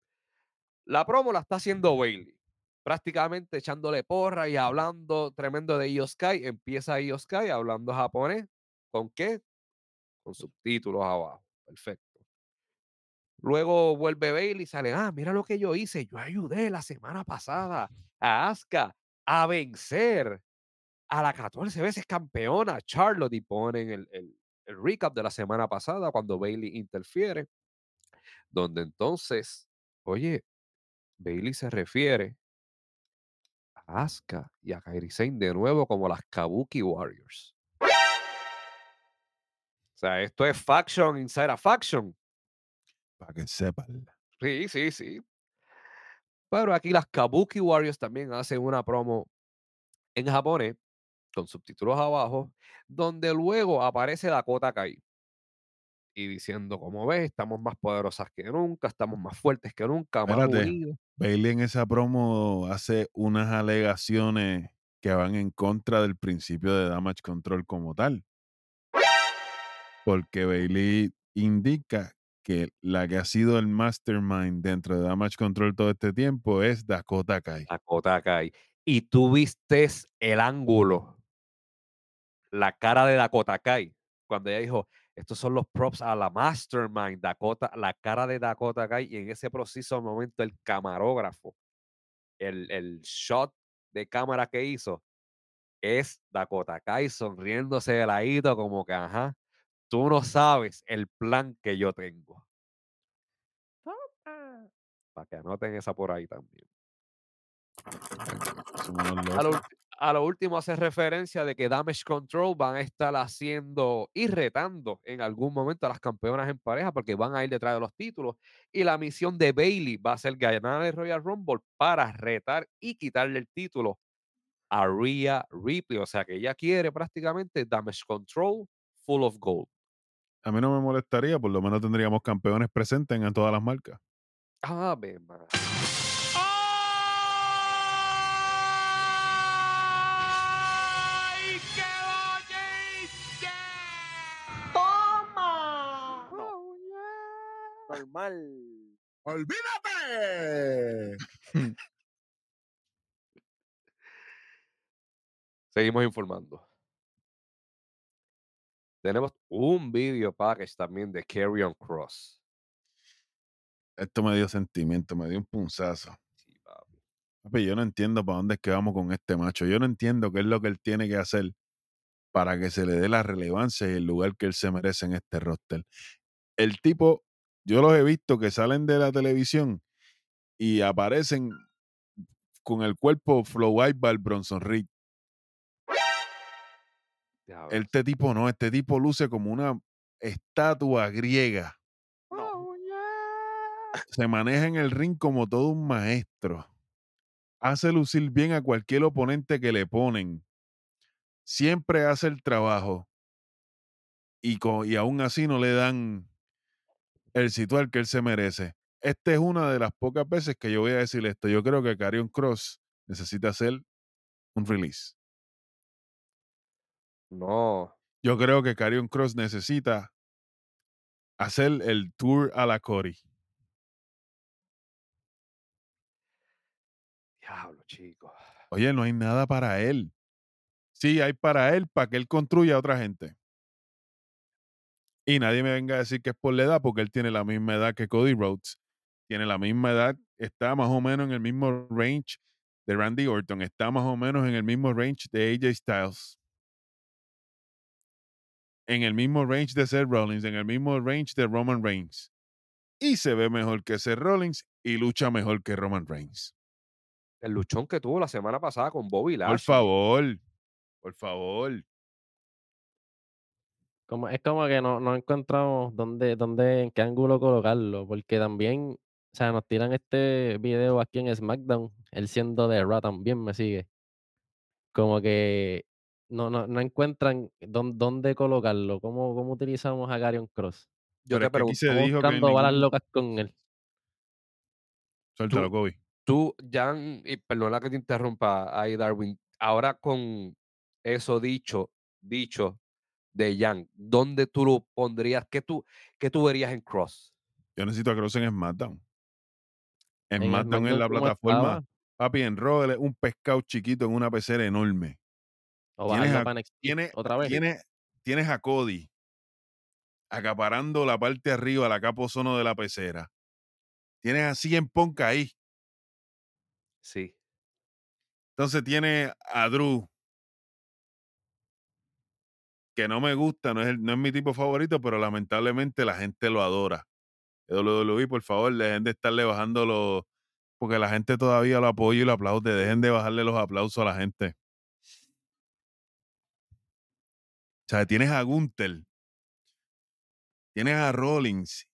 Speaker 1: La promo la está haciendo Bailey. Prácticamente echándole porra y hablando tremendo de Sky. Empieza Sky hablando japonés. ¿Con qué? Con subtítulos abajo. Perfecto. Luego vuelve Bailey y sale, ah, mira lo que yo hice. Yo ayudé la semana pasada a Asuka a vencer a la 14 veces campeona Charlotte y ponen el, el- recap de la semana pasada cuando Bailey interfiere, donde entonces, oye, Bailey se refiere a Asuka y a Kairi Sane de nuevo como las Kabuki Warriors. O sea, esto es faction inside a faction.
Speaker 3: Para que sepan.
Speaker 1: Sí, sí, sí. Pero aquí las Kabuki Warriors también hacen una promo en japonés con subtítulos abajo, donde luego aparece Dakota Kai. Y diciendo, como ves, estamos más poderosas que nunca, estamos más fuertes que nunca, más unidos.
Speaker 3: Bailey en esa promo hace unas alegaciones que van en contra del principio de Damage Control como tal. Porque Bailey indica que la que ha sido el mastermind dentro de Damage Control todo este tiempo es Dakota Kai.
Speaker 1: Dakota Kai. Y tú viste el ángulo, la cara de Dakota Kai, cuando ella dijo, estos son los props a la mastermind, Dakota, la cara de Dakota Kai, y en ese preciso momento el camarógrafo, el, el shot de cámara que hizo, es Dakota Kai sonriéndose de ladito, como que, ajá, tú no sabes el plan que yo tengo. Para que anoten esa por ahí también. Lo, a lo último hace referencia de que Damage Control van a estar haciendo y retando en algún momento a las campeonas en pareja porque van a ir detrás de los títulos. Y la misión de Bailey va a ser ganar el Royal Rumble para retar y quitarle el título a Rhea Ripley. O sea que ella quiere prácticamente Damage Control full of gold.
Speaker 3: A mí no me molestaría, por lo menos tendríamos campeones presentes en todas las marcas.
Speaker 1: Ave María.
Speaker 2: ¡Ay, qué bonito!
Speaker 6: ¡Toma!
Speaker 10: Normal.
Speaker 5: ¡Olvídate!
Speaker 1: Seguimos informando. Tenemos un video package también de Carrion Cross.
Speaker 3: Esto me dio sentimiento, me dio un punzazo.
Speaker 1: Sí, papi.
Speaker 3: Papi, yo no entiendo para dónde es que vamos con este macho. Yo no entiendo qué es lo que él tiene que hacer para que se le dé la relevancia y el lugar que él se merece en este roster. El tipo, yo los he visto que salen de la televisión y aparecen con el cuerpo flow Bronson Reed. Este tipo no, este tipo luce como una estatua griega. Se maneja en el ring como todo un maestro. Hace lucir bien a cualquier oponente que le ponen. Siempre hace el trabajo. Y, y aún así no le dan el sitio al que él se merece. Esta es una de las pocas veces que yo voy a decir esto. Yo creo que Carion Cross necesita hacer un release.
Speaker 1: No.
Speaker 3: Yo creo que Carion Cross necesita hacer el tour a la Cory.
Speaker 1: Diablo, chico.
Speaker 3: Oye, no hay nada para él. Sí, hay para él, para que él construya a otra gente. Y nadie me venga a decir que es por la edad, porque él tiene la misma edad que Cody Rhodes. Tiene la misma edad, está más o menos en el mismo range de Randy Orton, está más o menos en el mismo range de AJ Styles. En el mismo range de Seth Rollins, en el mismo range de Roman Reigns. Y se ve mejor que Seth Rollins y lucha mejor que Roman Reigns.
Speaker 1: El luchón que tuvo la semana pasada con Bobby Lashley.
Speaker 3: Por favor, por favor.
Speaker 4: Como, es como que no, no encontramos dónde, dónde, en qué ángulo colocarlo, porque también, o sea, nos tiran este video aquí en SmackDown, él siendo de Raw también me sigue. Como que no, no, no encuentran dónde, dónde colocarlo, cómo, cómo utilizamos a Garion Cross.
Speaker 1: Yo
Speaker 3: Pero
Speaker 1: te pregunto,
Speaker 3: se dijo que
Speaker 4: buscando balas
Speaker 3: ningún-
Speaker 4: locas con él.
Speaker 3: Suéltalo, Kobe.
Speaker 1: tú, Jan, y perdona que te interrumpa ahí, Darwin, ahora con eso dicho, dicho de Jan, ¿dónde tú lo pondrías? ¿Qué tú, qué tú verías en Cross?
Speaker 3: Yo necesito a Cross en SmackDown. En
Speaker 4: En
Speaker 3: SmackDown es la plataforma.
Speaker 4: estaba,
Speaker 3: Papi, en Raw es un pescado chiquito en una pecera enorme.
Speaker 4: O
Speaker 3: Tienes a,
Speaker 4: para NXT
Speaker 3: tiene-
Speaker 4: otra vez.
Speaker 3: tiene- tienes a Cody acaparando la parte arriba, la capa ozono de la pecera. Tienes a CM Punk ahí.
Speaker 1: Sí.
Speaker 3: Entonces tiene a Drew, que no me gusta, no es, el- no es mi tipo favorito, pero lamentablemente la gente lo adora. WWE, por favor, dejen de estarle bajando los... Porque la gente todavía lo apoya y lo aplaude. Dejen de bajarle los aplausos a la gente. O sea, tienes a Gunther. Tienes a Rollins.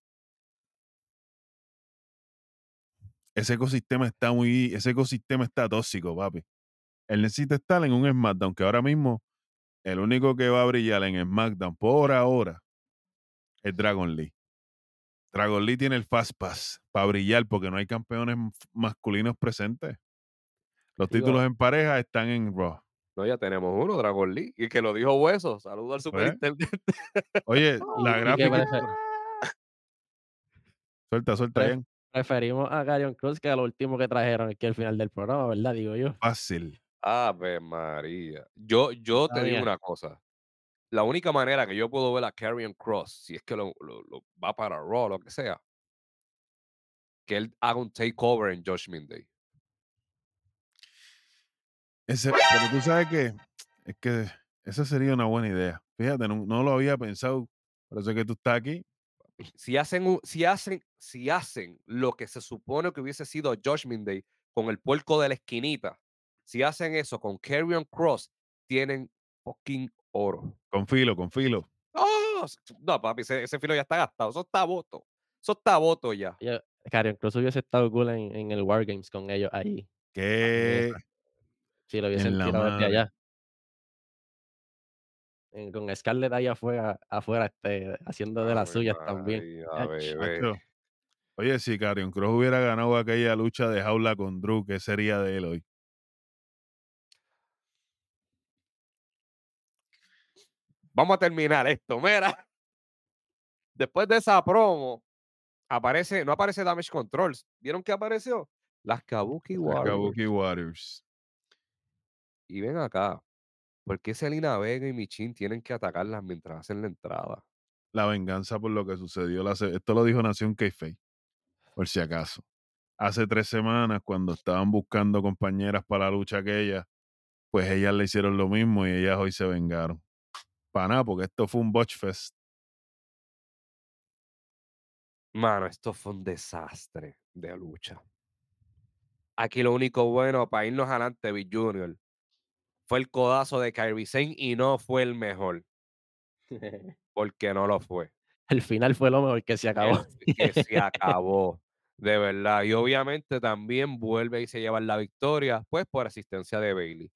Speaker 3: Ese ecosistema está muy... Ese ecosistema está tóxico, papi. Él necesita estar en un SmackDown, que ahora mismo el único que va a brillar en SmackDown por ahora es Dragon Lee. Dragon Lee tiene el Fast Pass para brillar porque no hay campeones masculinos presentes. Los
Speaker 1: Digo-
Speaker 3: títulos en pareja están en Raw.
Speaker 1: No, ya tenemos uno, Dragon Lee, y que lo dijo Hueso. Saludo al superintendente.
Speaker 3: Oye, la gráfica. Suelta, suelta,
Speaker 4: Pref-
Speaker 3: bien.
Speaker 4: preferimos a Garion Cross que a lo último que trajeron aquí al final del programa, ¿verdad? Digo yo.
Speaker 3: Fácil.
Speaker 1: Ave María. Yo, yo te digo una cosa. La única manera que yo puedo ver a Karrion Cross, si es que lo, lo- lo va para Raw o lo que sea, que él haga un takeover en Judgment Day.
Speaker 3: Ese, pero tú sabes que es que esa sería una buena idea. Fíjate, no, no lo había pensado. Por eso es que tú estás aquí.
Speaker 1: Si hacen, si hacen, si hacen lo que se supone que hubiese sido Judgment Day con el puerco de la esquinita, si hacen eso con Karrion Cross, tienen fucking oro.
Speaker 3: Con filo, con filo.
Speaker 1: ¡Oh! No, papi, ese, ese filo ya está gastado. Eso está voto. Eso está voto ya.
Speaker 4: Yo, Garion Cross hubiese estado cool en, en el Wargames con ellos ahí.
Speaker 3: Que
Speaker 4: Si lo hubiesen tirado desde allá. Eh, con Scarlett ahí afuera, afuera este, haciendo de las
Speaker 1: Ave
Speaker 4: suyas también.
Speaker 3: Oye, si Karrion Cross hubiera ganado aquella lucha de jaula con Drew, ¿qué sería de él hoy?
Speaker 1: Vamos a terminar esto. Mira, después de esa promo, aparece, no aparece Damage Control. ¿Vieron que apareció? Las Kabuki
Speaker 3: Las
Speaker 1: Warriors.
Speaker 3: Kabuki Warriors.
Speaker 1: Y ven acá. ¿Por qué Selena Vega y Michin tienen que atacarlas mientras hacen la entrada?
Speaker 3: La venganza por lo que sucedió. la se- esto lo dijo Nación Keife, por si acaso. Hace tres semanas, cuando estaban buscando compañeras para la lucha aquella, pues ellas le hicieron lo mismo y ellas hoy se vengaron. Para nada, porque esto fue un botch fest.
Speaker 1: Mano, esto fue un desastre de lucha. Aquí lo único bueno para irnos adelante, Big Junior, fue el codazo de Kyrie Sane y no fue el mejor, porque no lo fue.
Speaker 4: El final fue lo mejor que se acabó.
Speaker 1: El- que se acabó, de verdad. Y obviamente también vuelve y se lleva la victoria, pues por asistencia de Bailey.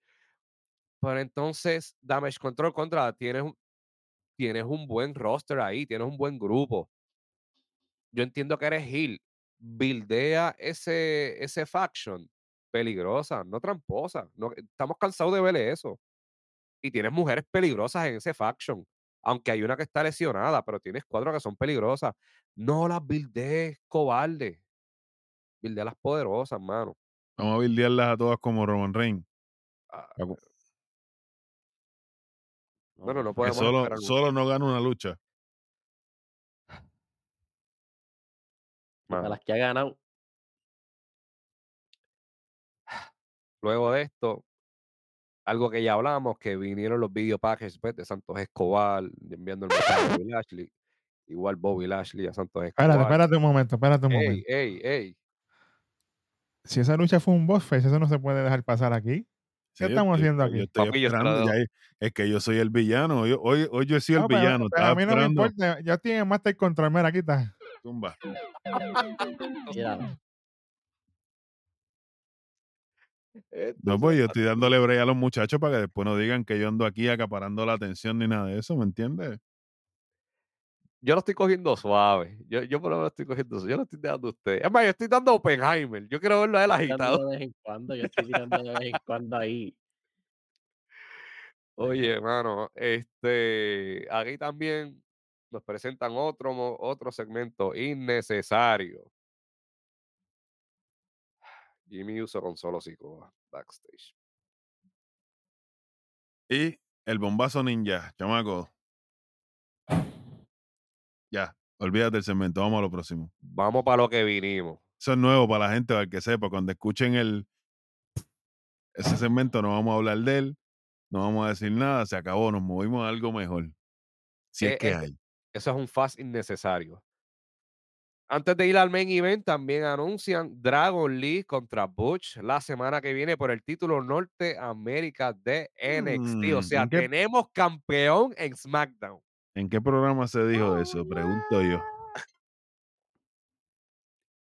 Speaker 1: Pero entonces, Damage Control contra, tienes un, tienes un buen roster ahí, tienes un buen grupo. Yo entiendo que eres heel. Buildea ese, ese faction peligrosa, no tramposa. No, estamos cansados de ver eso. Y tienes mujeres peligrosas en ese faction. Aunque hay una que está lesionada, pero tienes cuatro que son peligrosas. No las buildees, cobarde. Buildea las poderosas, mano.
Speaker 3: Vamos a bildearlas a todas como Roman Reigns.
Speaker 1: Ah,
Speaker 3: que
Speaker 1: Bueno, no podemos
Speaker 3: solo, solo no gana una lucha.
Speaker 4: A las que ha ganado.
Speaker 1: Luego de esto, algo que ya hablamos, que vinieron los video packages pues, de Santos Escobar, enviando el mensaje a Bobby Lashley. Igual Bobby Lashley a Santos
Speaker 8: Espérate,
Speaker 1: Escobar.
Speaker 8: espérate un momento, espérate un
Speaker 1: Ey,
Speaker 8: momento.
Speaker 1: ey, ey.
Speaker 8: Si esa lucha fue un boss face, eso no se puede dejar pasar aquí. ¿Qué
Speaker 3: Sí,
Speaker 8: estamos haciendo aquí?
Speaker 1: Papi, yo
Speaker 3: ya es- que yo soy el villano. Hoy, hoy, hoy yo he sido
Speaker 8: No,
Speaker 3: el
Speaker 8: pero,
Speaker 3: villano.
Speaker 8: pero a mí no me
Speaker 3: esperando.
Speaker 8: importa. Yo estoy en Master Control. Mira, aquí está.
Speaker 3: Tumba.
Speaker 4: Mira,
Speaker 1: Esto
Speaker 3: No, pues yo
Speaker 1: está-
Speaker 3: estoy dándole break a los muchachos para que después no digan que yo ando aquí acaparando la atención ni nada de eso, ¿me entiendes?
Speaker 1: Yo lo estoy cogiendo suave. Yo, yo por lo menos estoy cogiendo suave. Yo lo estoy dando a usted. Es más, yo estoy dando Oppenheimer. Yo quiero verlo a él agitado.
Speaker 4: de vez en cuando, yo estoy tirando de vez en cuando ahí.
Speaker 1: Oye, hermano, este, aquí también nos presentan otro, otro segmento innecesario. Jimmy Uso con solo Sikoa backstage.
Speaker 3: Y el bombazo ninja, chamaco. Ya, olvídate del segmento, vamos a lo próximo.
Speaker 1: Vamos para lo que vinimos.
Speaker 3: Eso es nuevo para la gente, para el que sepa. Cuando escuchen el ese segmento, no vamos a hablar de él, no vamos a decir nada, se acabó, nos movimos a algo mejor. Si
Speaker 1: Eh,
Speaker 3: es que
Speaker 1: eh,
Speaker 3: hay.
Speaker 1: Eso es un fast innecesario. Antes de ir al main event, también anuncian Dragon Lee contra Butch la semana que viene por el título Norteamérica de NXT. O
Speaker 3: Mm,
Speaker 1: sea,
Speaker 3: ¿en qué-
Speaker 1: tenemos campeón en SmackDown.
Speaker 3: ¿En qué programa se dijo eso? Pregunto yo.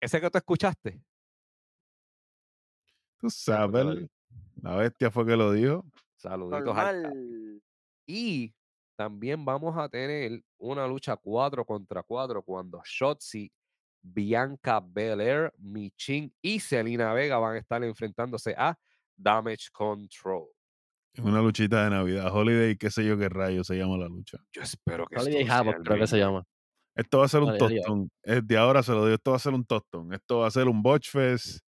Speaker 1: Ese que tú escuchaste.
Speaker 3: Tú sabes, la bestia fue que lo dijo.
Speaker 1: Saluditos al. Y también vamos a tener una lucha 4 contra 4 cuando Shotzi, Bianca Belair, Michin y Selena Vega van a estar enfrentándose a Damage Control.
Speaker 3: Es una luchita de Navidad, Holiday, qué sé yo qué rayo se llama la lucha.
Speaker 1: Yo espero que
Speaker 4: Holiday Havoc creo que se llama.
Speaker 3: Esto va a ser un
Speaker 4: Holiday
Speaker 3: tostón. Desde ahora se lo digo, esto va a ser un tostón. Esto va a ser un botch fest.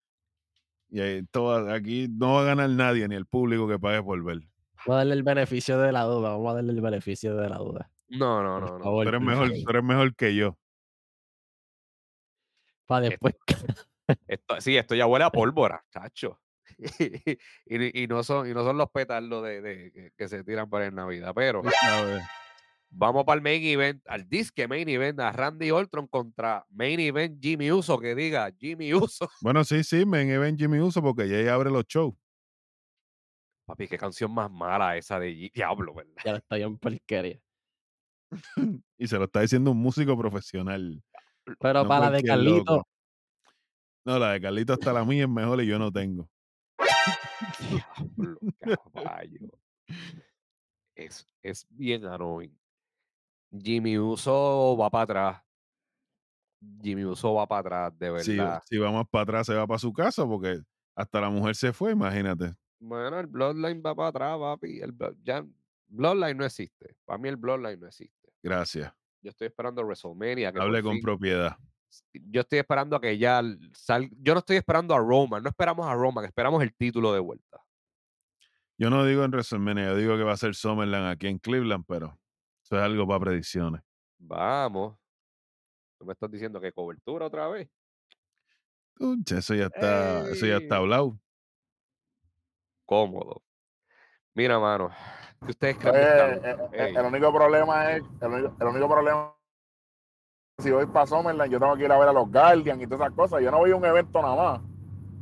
Speaker 3: Y esto va- aquí no va a ganar nadie, ni el público que pague por ver.
Speaker 4: Vamos a darle el beneficio de la duda, vamos a darle el beneficio de la duda.
Speaker 1: No, no, no, no.
Speaker 4: favor,
Speaker 3: Tú eres mejor, tú eres mejor que yo.
Speaker 4: Para después.
Speaker 1: Esto, sí, esto ya huele a pólvora, chacho. y, y no son, y no son los petardos de, de- que, que se tiran para en Navidad, pero
Speaker 3: sabes.
Speaker 1: vamos para el main event, al disque main event, a Randy Orton contra main event Jimmy Uso, que diga Jimmy Uso.
Speaker 3: Bueno, sí, sí, me en Jimmy Uso porque ya abre los shows.
Speaker 1: Papi, qué canción más mala esa de Diablo, ¿verdad?
Speaker 4: Ya está bien porquería.
Speaker 3: Y se lo está diciendo un músico profesional.
Speaker 4: Pero
Speaker 3: no
Speaker 4: para la de
Speaker 3: loco.
Speaker 4: Carlito,
Speaker 3: No, la de Carlito hasta la mía es mejor y yo no tengo.
Speaker 1: Diablo, caballo. es, es bien annoying. Jimmy Uso va para atrás. Jimmy Uso va para atrás, de
Speaker 3: Si,
Speaker 1: verdad.
Speaker 3: si va más para atrás, se va para su casa porque hasta la mujer se fue, imagínate.
Speaker 1: Bueno, el Bloodline va para atrás, papi. El ya, Bloodline no existe. Para mí el Bloodline no existe.
Speaker 3: Gracias.
Speaker 1: Yo estoy esperando WrestleMania. Que
Speaker 3: Hable con
Speaker 1: fin-
Speaker 3: propiedad.
Speaker 1: yo estoy esperando a que ya salga. Yo no estoy esperando a Roman. No esperamos a Roman. Esperamos el título de vuelta.
Speaker 3: Yo no digo en WrestleMania, yo digo que va a ser Summerland aquí en Cleveland, pero eso es algo para predicciones.
Speaker 1: Vamos. ¿Tú me estás diciendo que cobertura otra vez?
Speaker 3: Uch, eso ya está, eso ya está hablado.
Speaker 1: Cómodo. Mira, mano. ¿Qué ustedes creen esta
Speaker 5: Eh, eh, eh, el único problema es, el único, el único problema si voy para Summerland, yo tengo que ir a ver a los Guardians y todas esas cosas. Yo no voy a un evento nada más,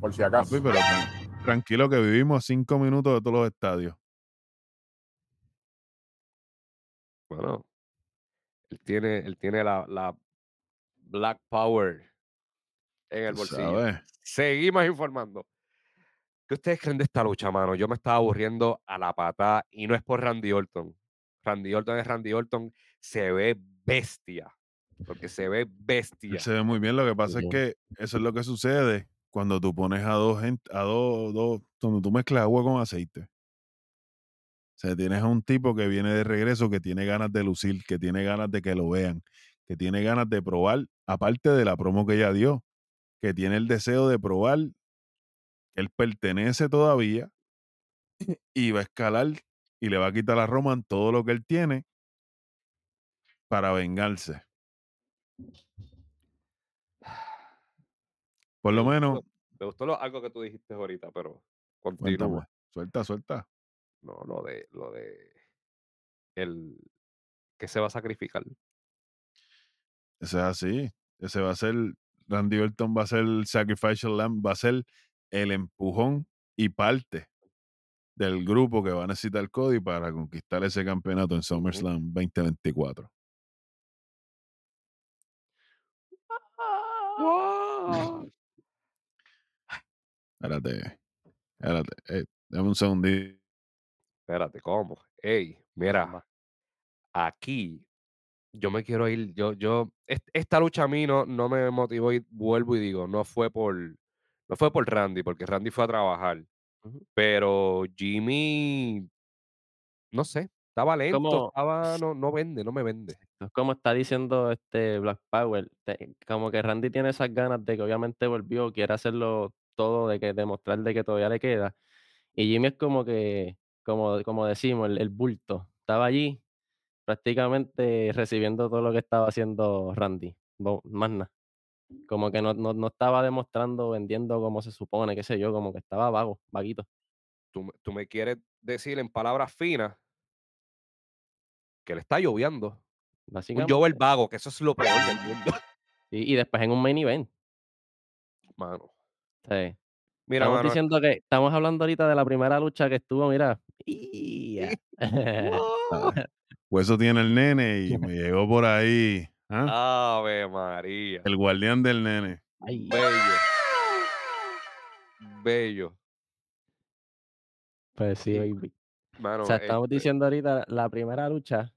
Speaker 5: por si acaso.
Speaker 3: Papi, pero tran- tranquilo que vivimos cinco minutos de todos los estadios.
Speaker 1: Bueno, él tiene, él tiene la, la Black Power en el bolsillo.
Speaker 3: sabes.
Speaker 1: Seguimos informando. ¿Qué ustedes creen de esta lucha, mano? Yo me estaba aburriendo a la patada y no es por Randy Orton. Randy Orton es Randy Orton, se ve bestia. Porque se ve bestia.
Speaker 3: se ve muy bien. Lo que pasa es que eso es lo que sucede cuando tú pones a dos gente, a dos, dos, cuando tú mezclas agua con aceite. O sea, tienes a un tipo que viene de regreso, que tiene ganas de lucir, que tiene ganas de que lo vean, que tiene ganas de probar, aparte de la promo que ella dio, que tiene el deseo de probar él pertenece todavía y va a escalar y le va a quitar a Roman todo lo que él tiene para vengarse. Por
Speaker 1: Me
Speaker 3: lo
Speaker 1: gustó-
Speaker 3: menos,
Speaker 1: Me gustó lo- algo que tú dijiste ahorita, pero continúa.
Speaker 3: suelta, suelta.
Speaker 1: No, lo de, lo de el que se va a sacrificar.
Speaker 3: Ese es así. Ese va a ser, Randy Orton va a ser el Sacrificial Lamb, va a ser el empujón y parte del grupo que va a necesitar Cody para conquistar ese campeonato en SummerSlam 2024. Espérate, espérate, eh, dame un segundito.
Speaker 1: Espérate, ¿cómo? Ey, mira, aquí yo me quiero ir. Yo, yo, est- esta lucha a mí no, no me motivó y vuelvo y digo, no fue por, no fue por Randy, porque Randy fue a trabajar. Pero Jimmy, no sé, estaba lento,
Speaker 4: Como-
Speaker 1: estaba, no, no vende, no me vende.
Speaker 4: Como está diciendo este Black Power, te- como que Randy tiene esas ganas de que obviamente volvió, quiere hacerlo todo, de que demostrar de que todavía le queda. Y Jimmy es como que, como, como decimos, el, el bulto. Estaba allí prácticamente recibiendo todo lo que estaba haciendo Randy. Más nada. Como que no, no, no estaba demostrando, vendiendo como se supone, qué sé yo, como que estaba vago, vaguito.
Speaker 1: Tú, me- tú me quieres decir en palabras finas que le está lloviendo. Un. Joel vago, que eso es lo peor del mundo.
Speaker 4: Y, y después en un main event.
Speaker 1: Mano.
Speaker 4: sí.
Speaker 1: Mira,
Speaker 4: estamos
Speaker 1: mano,
Speaker 4: diciendo que estamos hablando ahorita de la primera lucha que estuvo, mira. ¡ia!
Speaker 3: Ah, Pues eso tiene el nene y me llegó por ahí. ¿Ah?
Speaker 1: Ave María.
Speaker 3: El guardián del nene.
Speaker 4: Ay,
Speaker 1: Bello. Bello.
Speaker 4: pues sí, baby.
Speaker 1: Mano,
Speaker 4: O sea, estamos
Speaker 1: este,
Speaker 4: diciendo ahorita la primera lucha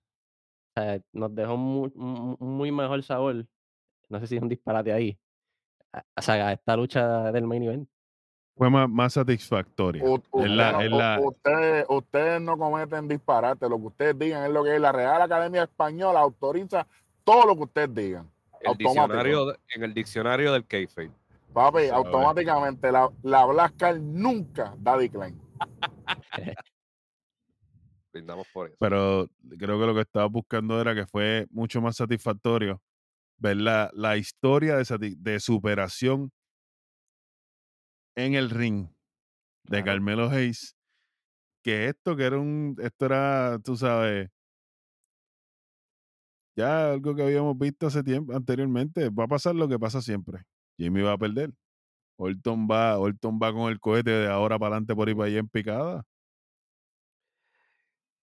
Speaker 4: o sea, nos dejó muy, muy mejor sabor. No sé si es un disparate ahí. O sea, esta lucha del main event.
Speaker 3: Fue más, más satisfactoria.
Speaker 5: U-
Speaker 3: Es
Speaker 5: usted
Speaker 3: la-
Speaker 5: no-
Speaker 3: es
Speaker 5: u-
Speaker 3: la-
Speaker 5: ustedes, ustedes no cometen disparate, lo que ustedes digan es lo que es. La Real Academia Española autoriza todo lo que ustedes digan.
Speaker 1: el diccionario, en el diccionario del kayfabe.
Speaker 5: Papi, automáticamente la, la Black Card nunca da decline.
Speaker 1: Brindamos por eso.
Speaker 3: pero creo que lo que estaba buscando era que fue mucho más satisfactorio ver la, la historia de, de superación en el ring de
Speaker 4: Claro.
Speaker 3: Carmelo Hayes que esto que era un esto era tú sabes ya algo que habíamos visto hace tiempo anteriormente va a pasar lo que pasa siempre Jimmy va a perder Orton va Orton va con el cohete de ahora para adelante por ahí para allá en picada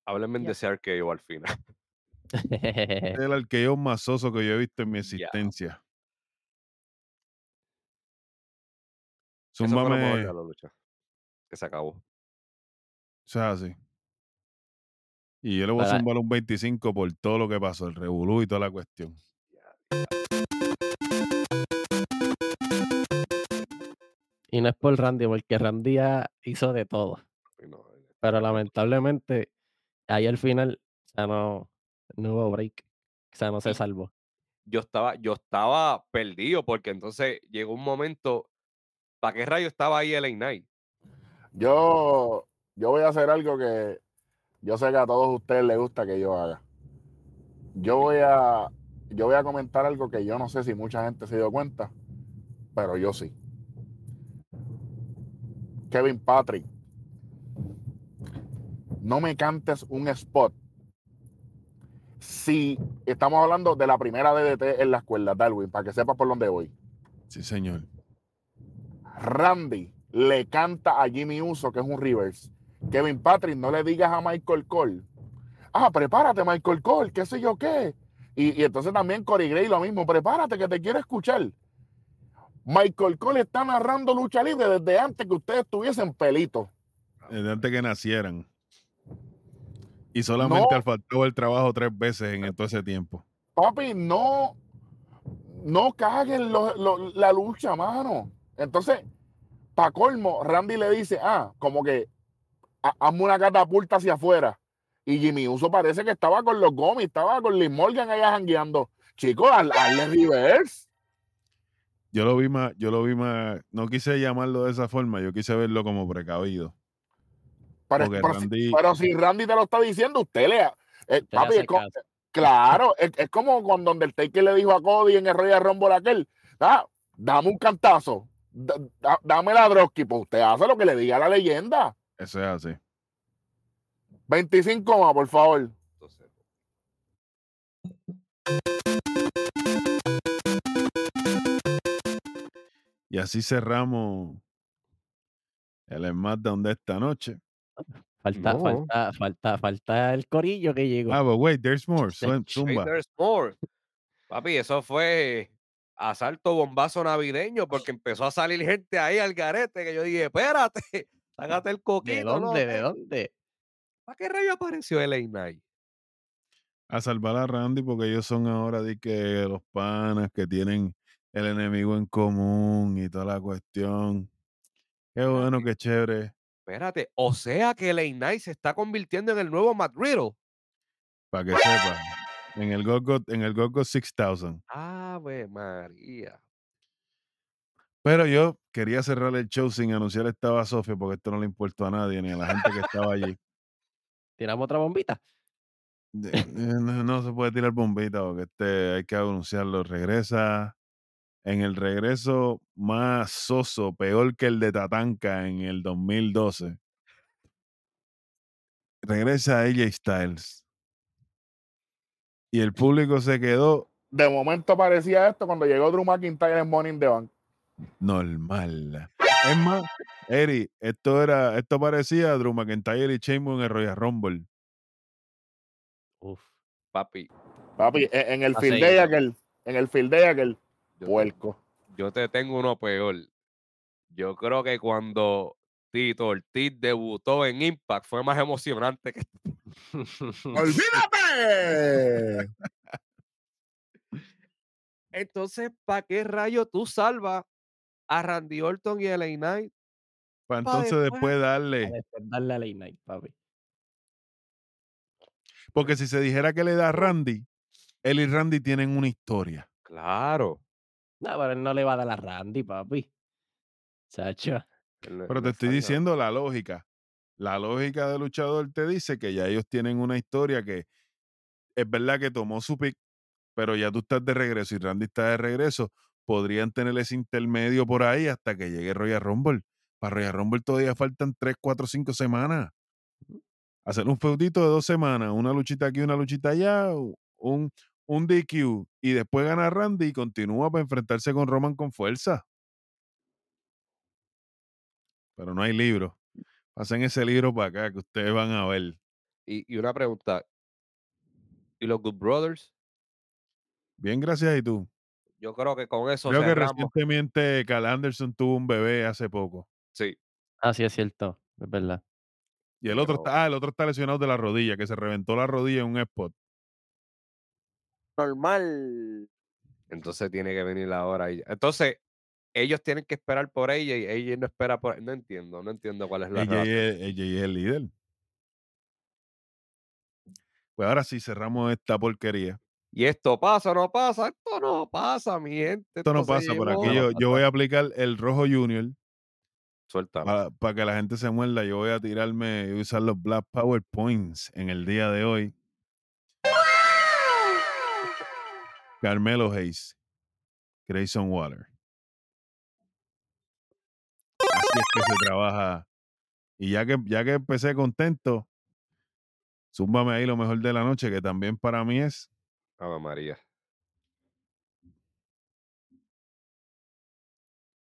Speaker 1: Háblenme de ese arqueo al final.
Speaker 3: es el arqueo más soso que yo he visto en mi existencia
Speaker 1: Eso fue lo mejor
Speaker 3: Zúmbame,
Speaker 1: de la lucha. Que se acabó.
Speaker 3: Eso es así. Y yo le voy a zumbar un 25 por todo lo que pasó, el revolú y toda la cuestión.
Speaker 4: Y no es por Randy, porque Randy ya hizo de todo. Pero lamentablemente, ahí al final, o sea, no, no hubo break. O sea, no se salvó.
Speaker 1: Yo estaba, yo estaba perdido porque entonces llegó un momento. ¿Para qué rayo estaba ahí el Knight?
Speaker 5: Yo, yo voy a hacer algo que yo sé que a todos ustedes les gusta que yo haga. Yo voy a, yo voy a comentar algo que yo no sé si mucha gente se dio cuenta, pero yo sí. Kevin Patrick, no me cantes un spot. Si estamos hablando de la primera DDT en la escuela, Darwin, para que sepas por dónde voy.
Speaker 3: Sí, señor.
Speaker 5: Randy le canta a Jimmy Uso, que es un reverse. Kevin Patrick, no le digas a Michael Cole. Ah, prepárate, Michael Cole, qué sé yo qué. Y, y entonces también Corey Gray lo mismo, prepárate que te quiero escuchar. Michael Cole está narrando lucha libre desde antes que ustedes tuviesen pelito.
Speaker 3: Desde antes que nacieran. Y solamente
Speaker 5: No.
Speaker 3: al faltado el trabajo tres veces en todo ese tiempo.
Speaker 5: Papi, no, no caguen lo- lo- la lucha, mano. Entonces, para colmo, Randy le dice, ah, como que hazme una catapulta hacia afuera. Y Jimmy Uso parece que estaba con los gomis, estaba con Liz Morgan allá jangueando. Chicos, hazle reverse.
Speaker 3: Yo lo vi más, yo lo vi más, no quise llamarlo de esa forma, yo quise verlo como precavido.
Speaker 5: Pero, pero si-
Speaker 3: Randy-
Speaker 5: pero si Randy te lo está diciendo, usted le... ha- eh,
Speaker 4: Usted
Speaker 5: papi, es co-
Speaker 4: caso.
Speaker 5: claro, es, es como cuando Undertaker le dijo a Cody en el Royal Rumble aquel, ah, dame un cantazo, da- da- dame la Drosky, pues usted hace lo que le diga la leyenda.
Speaker 3: Eso es así.
Speaker 5: 25 más, por favor.
Speaker 1: Entonces,
Speaker 3: Y así cerramos el SmackDown de esta noche.
Speaker 4: Falta,
Speaker 1: No.
Speaker 4: falta, falta, falta el corillo que llegó.
Speaker 3: Ah, but wait, there's more.
Speaker 1: There's more. Papi, eso fue asalto bombazo navideño porque empezó a salir gente ahí al garete que yo dije, espérate, sácate el
Speaker 4: ¿De
Speaker 1: coquito.
Speaker 4: dónde? ¿De dónde?
Speaker 1: ¿Para qué rayo apareció el Knight?
Speaker 3: A salvar a Randy porque ellos son ahora de que los panas que tienen el enemigo en común y toda la cuestión. Qué bueno, qué chévere.
Speaker 1: Espérate, o sea que el Knight se está convirtiendo en el nuevo Matt Riddle.
Speaker 3: Para que sepan. En el Gogo, en el Gogo 6000.
Speaker 1: Ave María.
Speaker 3: Pero yo quería cerrar el show sin anunciar estaba Sofía porque esto no le importó a nadie ni a la gente que estaba allí.
Speaker 4: ¿Tiramos otra bombita?
Speaker 3: De- eh, no, no se puede tirar bombita porque este hay que anunciarlo. Regresa en el regreso más soso, peor que el de Tatanka en el 2012. Regresa AJ Styles. Y el público se quedó
Speaker 5: De momento parecía esto cuando llegó Drew McIntyre en Morning the Bank.
Speaker 3: Normal. Es más, Eri, esto era, esto parecía a Drew McIntyre y Sheamus en el Royal Rumble.
Speaker 4: Uf.
Speaker 1: Papi,
Speaker 5: Papi, en, en el
Speaker 4: A
Speaker 5: field day aquel, en el field day aquel,
Speaker 1: yo
Speaker 5: puerco.
Speaker 1: yo te tengo uno peor. Yo creo que cuando Tito Ortiz debutó en Impact fue más emocionante que
Speaker 5: ¡Olvídate!
Speaker 1: Entonces, ¿para qué rayo tú salvas a Randy Orton y a LA Knight?
Speaker 3: Para
Speaker 1: Pa'
Speaker 3: entonces
Speaker 1: después.
Speaker 3: después darle.
Speaker 4: Después darle a la Night, papi.
Speaker 3: Porque si se dijera que le da a Randy, él y Randy tienen una historia.
Speaker 1: Claro.
Speaker 4: No, pero él no le va a dar a Randy, papi. Sacho.
Speaker 3: Pero te estoy diciendo la lógica. La lógica del luchador te dice que ya ellos tienen una historia que es verdad que tomó su pick, pero ya tú estás de regreso y Randy está de regreso. Podrían tener ese intermedio por ahí hasta que llegue Royal Rumble. Para Royal Rumble todavía faltan 3, 4, 5 semanas. Hacer un feudito de dos semanas, una luchita aquí, una luchita allá, un, un DQ y después gana Randy y continúa para enfrentarse con Roman con fuerza. Pero no hay libro. Pasen ese libro para acá que ustedes van a ver.
Speaker 1: Y, y una pregunta. ¿Y los Good Brothers?
Speaker 3: Bien, gracias. ¿Y tú?
Speaker 1: Yo creo que con eso
Speaker 3: Creo que recientemente Cal Anderson tuvo un bebé hace poco.
Speaker 1: Sí.
Speaker 4: Ah, sí, es cierto. Es verdad.
Speaker 3: Y el otro está, ah, el otro está lesionado de la rodilla, que se reventó la rodilla en un spot.
Speaker 4: Normal.
Speaker 1: Entonces tiene que venir ahora. y- Entonces, ellos tienen que esperar por ella y ella no espera por. No entiendo, no entiendo cuál es la razón.
Speaker 3: es, AJ es el líder. Pues ahora sí cerramos esta porquería.
Speaker 1: Y esto pasa o no pasa, esto no pasa, mi gente.
Speaker 3: Esto no pasa por aquí. Yo, yo voy a aplicar el rojo junior
Speaker 1: Suéltalo.
Speaker 3: para, que la gente se muerda. Yo voy a tirarme y usar los Black Power Points en el día de hoy. Carmelo Hayes, Grayson Water. Así es que se trabaja. Y ya que, ya que empecé contento, zúmbame ahí lo mejor de la noche, que también para mí es
Speaker 1: Ave María.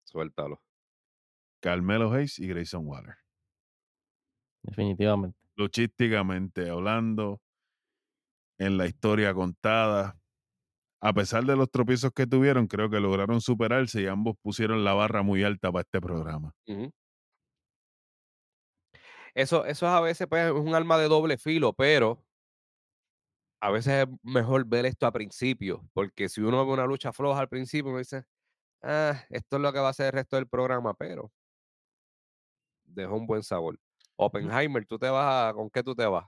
Speaker 1: Suéltalo.
Speaker 3: Carmelo Hayes y Grayson Water.
Speaker 4: Definitivamente.
Speaker 3: luchísticamente hablando, en la historia contada. A pesar de los tropiezos que tuvieron, creo que lograron superarse y ambos pusieron la barra muy alta para este programa.
Speaker 1: Eso, eso es a veces pues, es un arma de doble filo, pero a veces es mejor ver esto a principio, porque si uno ve una lucha floja al principio, uno dice, ah, esto es lo que va a ser el resto del programa, pero dejó un buen sabor. Oppenheimer, ¿tú te vas a, con qué tú te vas?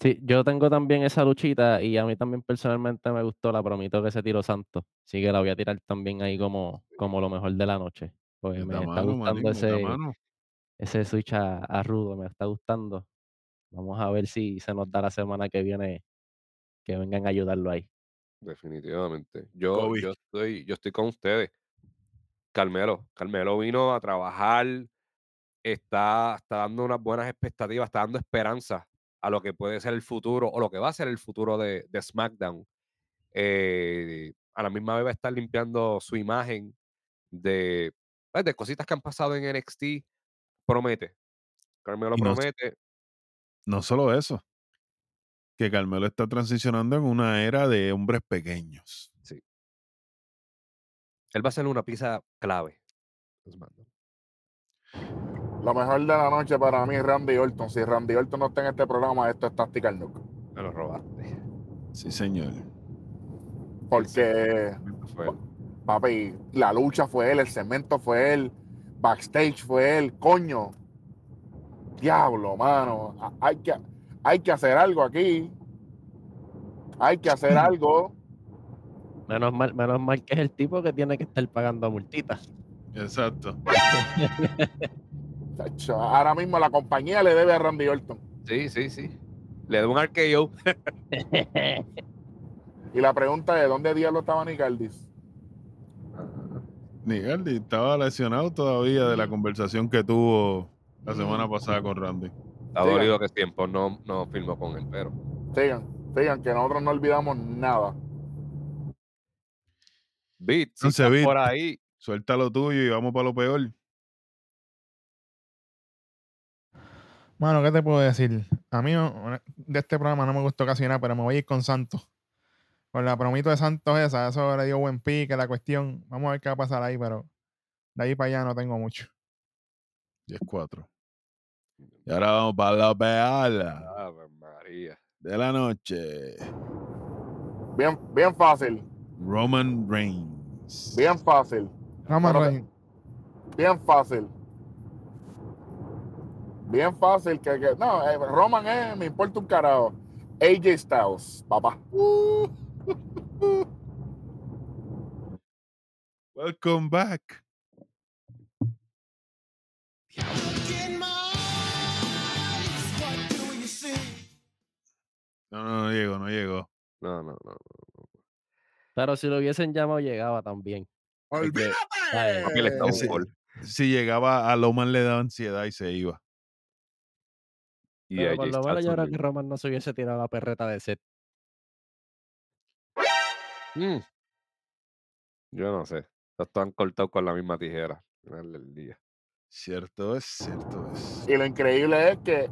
Speaker 4: Sí, yo tengo también esa luchita y a mí también personalmente me gustó la promito que se tiró Santos. Así que la voy a tirar también ahí como, como lo mejor de la noche.
Speaker 3: Meta
Speaker 4: me está gustando ese, ese switch a, a rudo, me está gustando. Vamos a ver si se nos da la semana que viene que vengan a ayudarlo ahí.
Speaker 1: Definitivamente. Yo,
Speaker 3: Kobe.
Speaker 1: yo estoy, yo estoy con ustedes. Carmelo, Carmelo vino a trabajar, está, está dando unas buenas expectativas, está dando esperanza a lo que puede ser el futuro o lo que va a ser el futuro de, de SmackDown. Eh, a la misma vez va a estar limpiando su imagen de, pues, de cositas que han pasado en NXT. Promete. Carmelo
Speaker 3: no-
Speaker 1: promete.
Speaker 3: No solo eso, que Carmelo está transicionando en una era de hombres pequeños.
Speaker 1: Él va a ser una pieza clave.
Speaker 5: Lo mejor de la noche para mí es Randy Orton. Si Randy Orton no está en este programa, esto es Tactical Nuke.
Speaker 1: Me lo robaste.
Speaker 3: Sí, señor.
Speaker 5: Porque,
Speaker 1: Fue él.
Speaker 5: papi, la lucha fue él, el cemento fue él, backstage fue él, coño. Diablo, mano. Hay que, hay que hacer algo aquí. Hay que hacer algo.
Speaker 4: Menos mal, menos mal que es el tipo que tiene que estar pagando multitas.
Speaker 3: Exacto.
Speaker 5: Ahora mismo la compañía le debe a Randy Orton.
Speaker 1: Sí, sí, sí. Le da un RKO.
Speaker 5: Y la pregunta es, ¿dónde diablo estaba Nicaldis?
Speaker 3: Nigaldi estaba lesionado todavía de la conversación que tuvo la semana pasada con Randy.
Speaker 1: Está dolido que tiempo no, no firmó con él, pero.
Speaker 5: Sigan, sigan, que nosotros no olvidamos nada.
Speaker 1: Beat, si
Speaker 3: Entonces, Beat.
Speaker 1: por ahí,
Speaker 3: Suelta lo tuyo y vamos para lo peor.
Speaker 8: Mano, ¿qué te puedo decir? A mí no- de este programa no me gustó casi nada, pero me voy a ir con Santos. Con la promito de Santos esa, eso le dio buen pique, la cuestión. Vamos a ver qué va a pasar ahí, pero de ahí para allá no tengo mucho.
Speaker 3: 10-4. Y ahora vamos para la peor
Speaker 1: Ave María.
Speaker 3: de la noche.
Speaker 5: Bien, bien fácil,
Speaker 3: Roman Reigns.
Speaker 5: bien fácil,
Speaker 8: Roman Reigns.
Speaker 5: bien fácil. Bien fácil que, que- no, eh, Roman es, me importa un carajo. AJ Styles, papá.
Speaker 3: Welcome back. No, no, no llegó, no llegó.
Speaker 1: No, no, no.
Speaker 4: Pero si lo hubiesen llamado, llegaba también.
Speaker 3: Porque
Speaker 1: un
Speaker 3: ese-
Speaker 1: gol.
Speaker 3: si llegaba a Loman le daba ansiedad y se iba.
Speaker 1: Y
Speaker 4: Pero por lo menos yo creo que. Roman no se hubiese tirado la perreta de set.
Speaker 1: Mm. Yo no sé. Están cortados con la misma tijera. del día.
Speaker 3: Cierto es, cierto es.
Speaker 5: Y lo increíble es que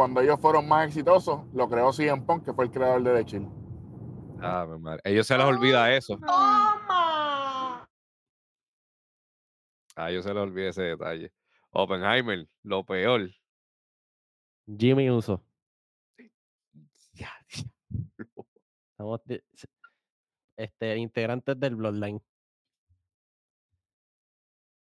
Speaker 5: cuando ellos fueron más exitosos, lo creó CM Punk, que fue el creador de The Chill.
Speaker 1: Ave María. Ellos se les olvida eso.
Speaker 9: ¡Toma!
Speaker 1: A ellos se les olvida ese detalle. Oppenheimer, lo peor.
Speaker 4: Jimmy Uso.
Speaker 1: Ya,
Speaker 4: Estamos este, integrantes del Bloodline.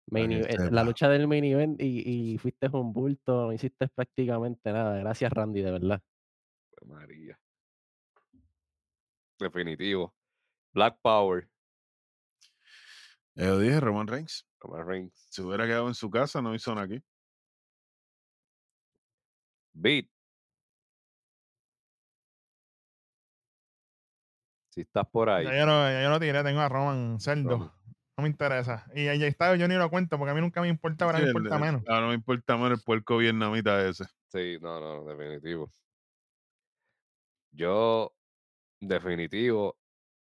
Speaker 4: Main eh, la lucha del main event y, y fuiste un bulto, no hiciste prácticamente nada. Gracias, Randy, de verdad.
Speaker 1: María. Definitivo. Black Power.
Speaker 3: Yo dije Roman Reigns.
Speaker 1: Roman Reigns.
Speaker 3: Si hubiera quedado en su casa, no hizo nada aquí.
Speaker 1: Beat. Si estás por ahí.
Speaker 8: Ya yo, lo, ya yo lo tiré, tengo a Roman cerdo.
Speaker 1: Roman.
Speaker 8: No me interesa. Y ahí está, yo ni lo cuento porque a mí nunca me importa, ahora
Speaker 3: Sí,
Speaker 8: me importa
Speaker 3: el-
Speaker 8: menos.
Speaker 3: Ahora no me importa menos el puerco vietnamita ese.
Speaker 1: Sí, no, no, definitivo. Yo, definitivo,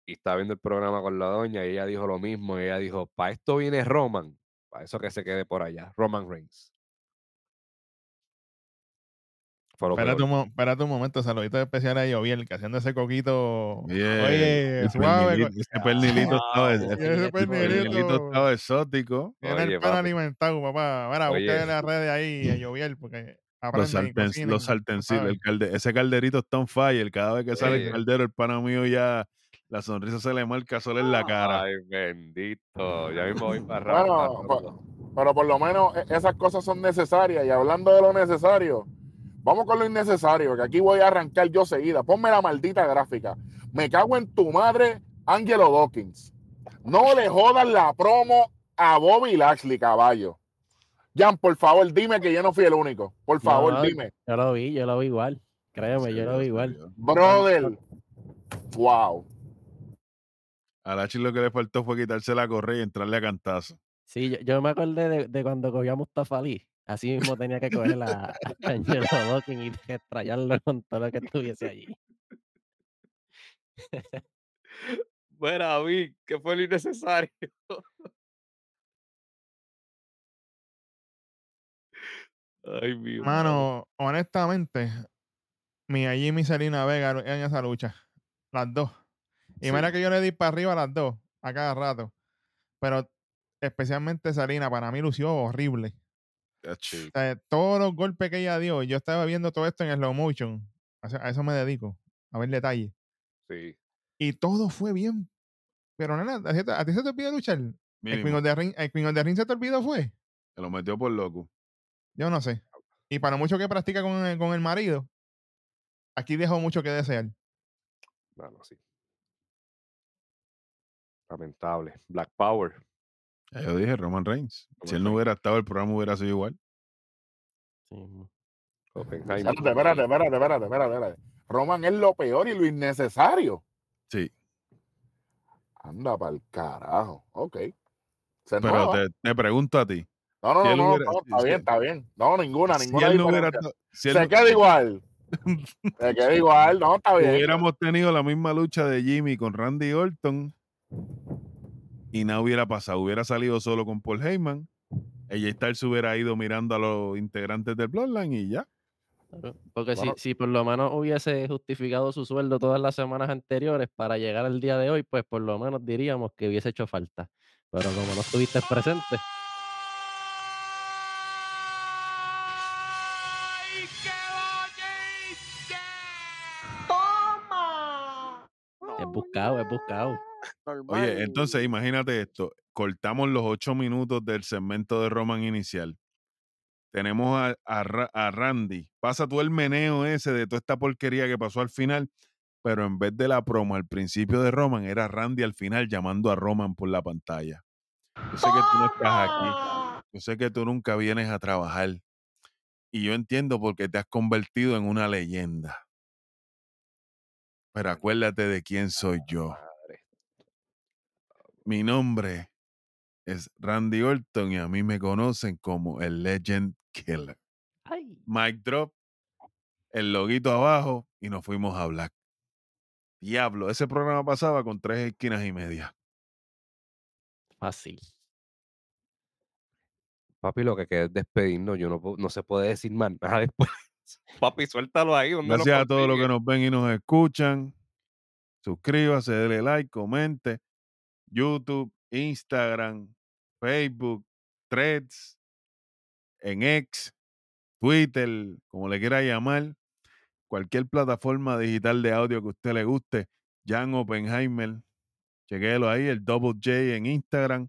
Speaker 1: y estaba viendo el programa con la doña y ella dijo lo mismo. y ella dijo, para esto viene Roman. Para eso que se quede por allá. Roman Reigns.
Speaker 8: Espérate un, mo- espérate un momento, saluditos especiales a Joviel, que haciendo ese coquito.
Speaker 3: Bien,
Speaker 8: Oye,
Speaker 3: el
Speaker 8: suave.
Speaker 3: pernilito- ese pernilito ese
Speaker 8: ese
Speaker 3: exótico.
Speaker 8: Tiene el pan alimentado, papá. Mira,
Speaker 1: Oye.
Speaker 8: búsquenle las redes ahí a Joviel, porque
Speaker 3: Los,
Speaker 8: cocinen,
Speaker 3: los sartencitos, el calde- ese calderito está on fire. Cada vez que sale
Speaker 1: Oye.
Speaker 3: el caldero, el pana mío ya la sonrisa se le marca solo en la cara.
Speaker 1: Ay, bendito. Ya mismo voy para
Speaker 5: Bueno, pero por lo menos e- esas cosas son necesarias. Y hablando de lo necesario, vamos con lo innecesario, que aquí voy a arrancar yo seguida. Ponme la maldita gráfica. Me cago en tu madre, Angelo Dawkins. No le jodan la promo a Bobby Lashley, caballo. Jan, por favor, dime que yo no fui el único. Por favor, dime.
Speaker 4: Yo lo vi, yo lo vi igual. Créeme, yo lo vi igual.
Speaker 5: Brother. Wow.
Speaker 3: A Lachi lo que le faltó fue quitarse la correa y entrarle a cantazo.
Speaker 4: Sí, yo, yo me acordé de, de cuando cogió a Mustafa Ali. Así mismo tenía que coger a, a Angelo Dawkins y estrellarlo con todo lo que estuviese allí.
Speaker 1: Bueno, vi que fue lo innecesario. Ay, mi madre.
Speaker 8: Mano, honestamente, mi Jimmy y Selena Vega en esa lucha. Las dos. Y
Speaker 1: Sí.
Speaker 8: mira que yo le di para arriba a las dos, a cada rato. Pero especialmente Selena, para mí lució horrible. O sea, todos los golpes que ella dio, yo estaba viendo todo esto en slow motion. A eso, a eso me dedico, a ver detalles.
Speaker 1: Sí.
Speaker 8: Y todo fue bien. Pero nena, ¿a ti, a ti se te olvidó luchar? ¿El Queen, of the Ring, ¿El Queen of the Ring se te olvidó fue?
Speaker 3: Se lo metió por loco.
Speaker 8: Yo no sé. Y para mucho que practica con el, con el marido, aquí dejó mucho que desear.
Speaker 1: Bueno, sí. Lamentable. Black Power.
Speaker 3: Ya yo dije Roman Reigns. Si él no hubiera estado, el programa hubiera sido igual.
Speaker 4: Sí.
Speaker 1: Oppenheimer.
Speaker 5: Espérate, espérate, espérate, espérate, espérate, espérate. Roman es lo peor y lo innecesario.
Speaker 3: Sí.
Speaker 5: Anda para el carajo. Ok. Se
Speaker 3: Pero te, te pregunto a ti.
Speaker 5: No, no,
Speaker 3: si
Speaker 5: no, no,
Speaker 3: hubiera-
Speaker 5: no,
Speaker 3: si-
Speaker 5: está
Speaker 3: si-
Speaker 5: bien, está bien. No, ninguna,
Speaker 3: Si
Speaker 5: ninguna
Speaker 3: él no hubiera si él
Speaker 5: Se
Speaker 3: no-
Speaker 5: queda igual. Se queda igual, no, está bien.
Speaker 3: hubiéramos tenido la misma lucha de Jimmy con Randy Orton y nada hubiera pasado. Hubiera salido solo con Paul Heyman. Ella Styles hubiera ido mirando a los integrantes del Bloodline y ya.
Speaker 4: Porque
Speaker 5: Bueno.
Speaker 4: si, si por lo menos hubiese justificado su sueldo todas las semanas anteriores para llegar al día de hoy, pues por lo menos diríamos que hubiese hecho falta. Pero como no estuviste presente,
Speaker 2: ¡Ay, qué bonito!
Speaker 9: ¡Toma!
Speaker 4: es buscado, es buscado.
Speaker 3: Oye, entonces imagínate esto. Cortamos los ocho minutos del segmento de Roman inicial. Tenemos a, a Ra- a Randy. Pasa todo el meneo ese de toda esta porquería que pasó al final, pero en vez de la promo al principio de Roman, era Randy al final llamando a Roman por la pantalla. Yo sé que tú no estás aquí.
Speaker 9: ¡Toma!
Speaker 3: Yo sé que tú nunca vienes a trabajar. Y yo entiendo por qué te has convertido en una leyenda. Pero acuérdate de quién soy yo. Mi nombre es Randy Orton y a mí me conocen como el Legend Killer.
Speaker 4: Ay,
Speaker 3: Mic drop, el loguito abajo y nos fuimos a Black. Diablo, ese programa pasaba con tres esquinas y media.
Speaker 4: fácil.
Speaker 1: Papi, lo que queda es despedirnos. Yo no, no se puede decir más nada después. Papi, suéltalo ahí. ¿dónde lo
Speaker 3: Gracias a todos los que nos ven y nos escuchan. Suscríbase, dele like, comente. YouTube, Instagram, Facebook, Threads, en X. Twitter, como le quiera llamar, cualquier plataforma digital de audio que usted le guste, Jan Oppenheimer, chequéelo ahí, el Double J en Instagram,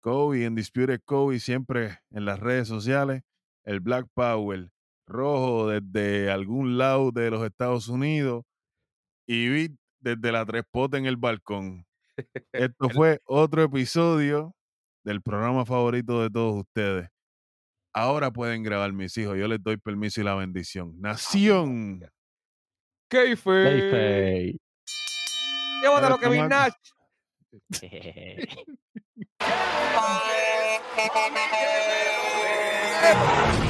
Speaker 3: Kobe en Disputed Kobe, siempre en las redes sociales, el Black Power rojo desde algún lado de los Estados Unidos y Beat desde la tres en el balcón. Esto fue otro episodio del programa favorito de todos ustedes. Ahora pueden grabar mis hijos. Yo les doy permiso y la bendición. Nación.
Speaker 1: Keife.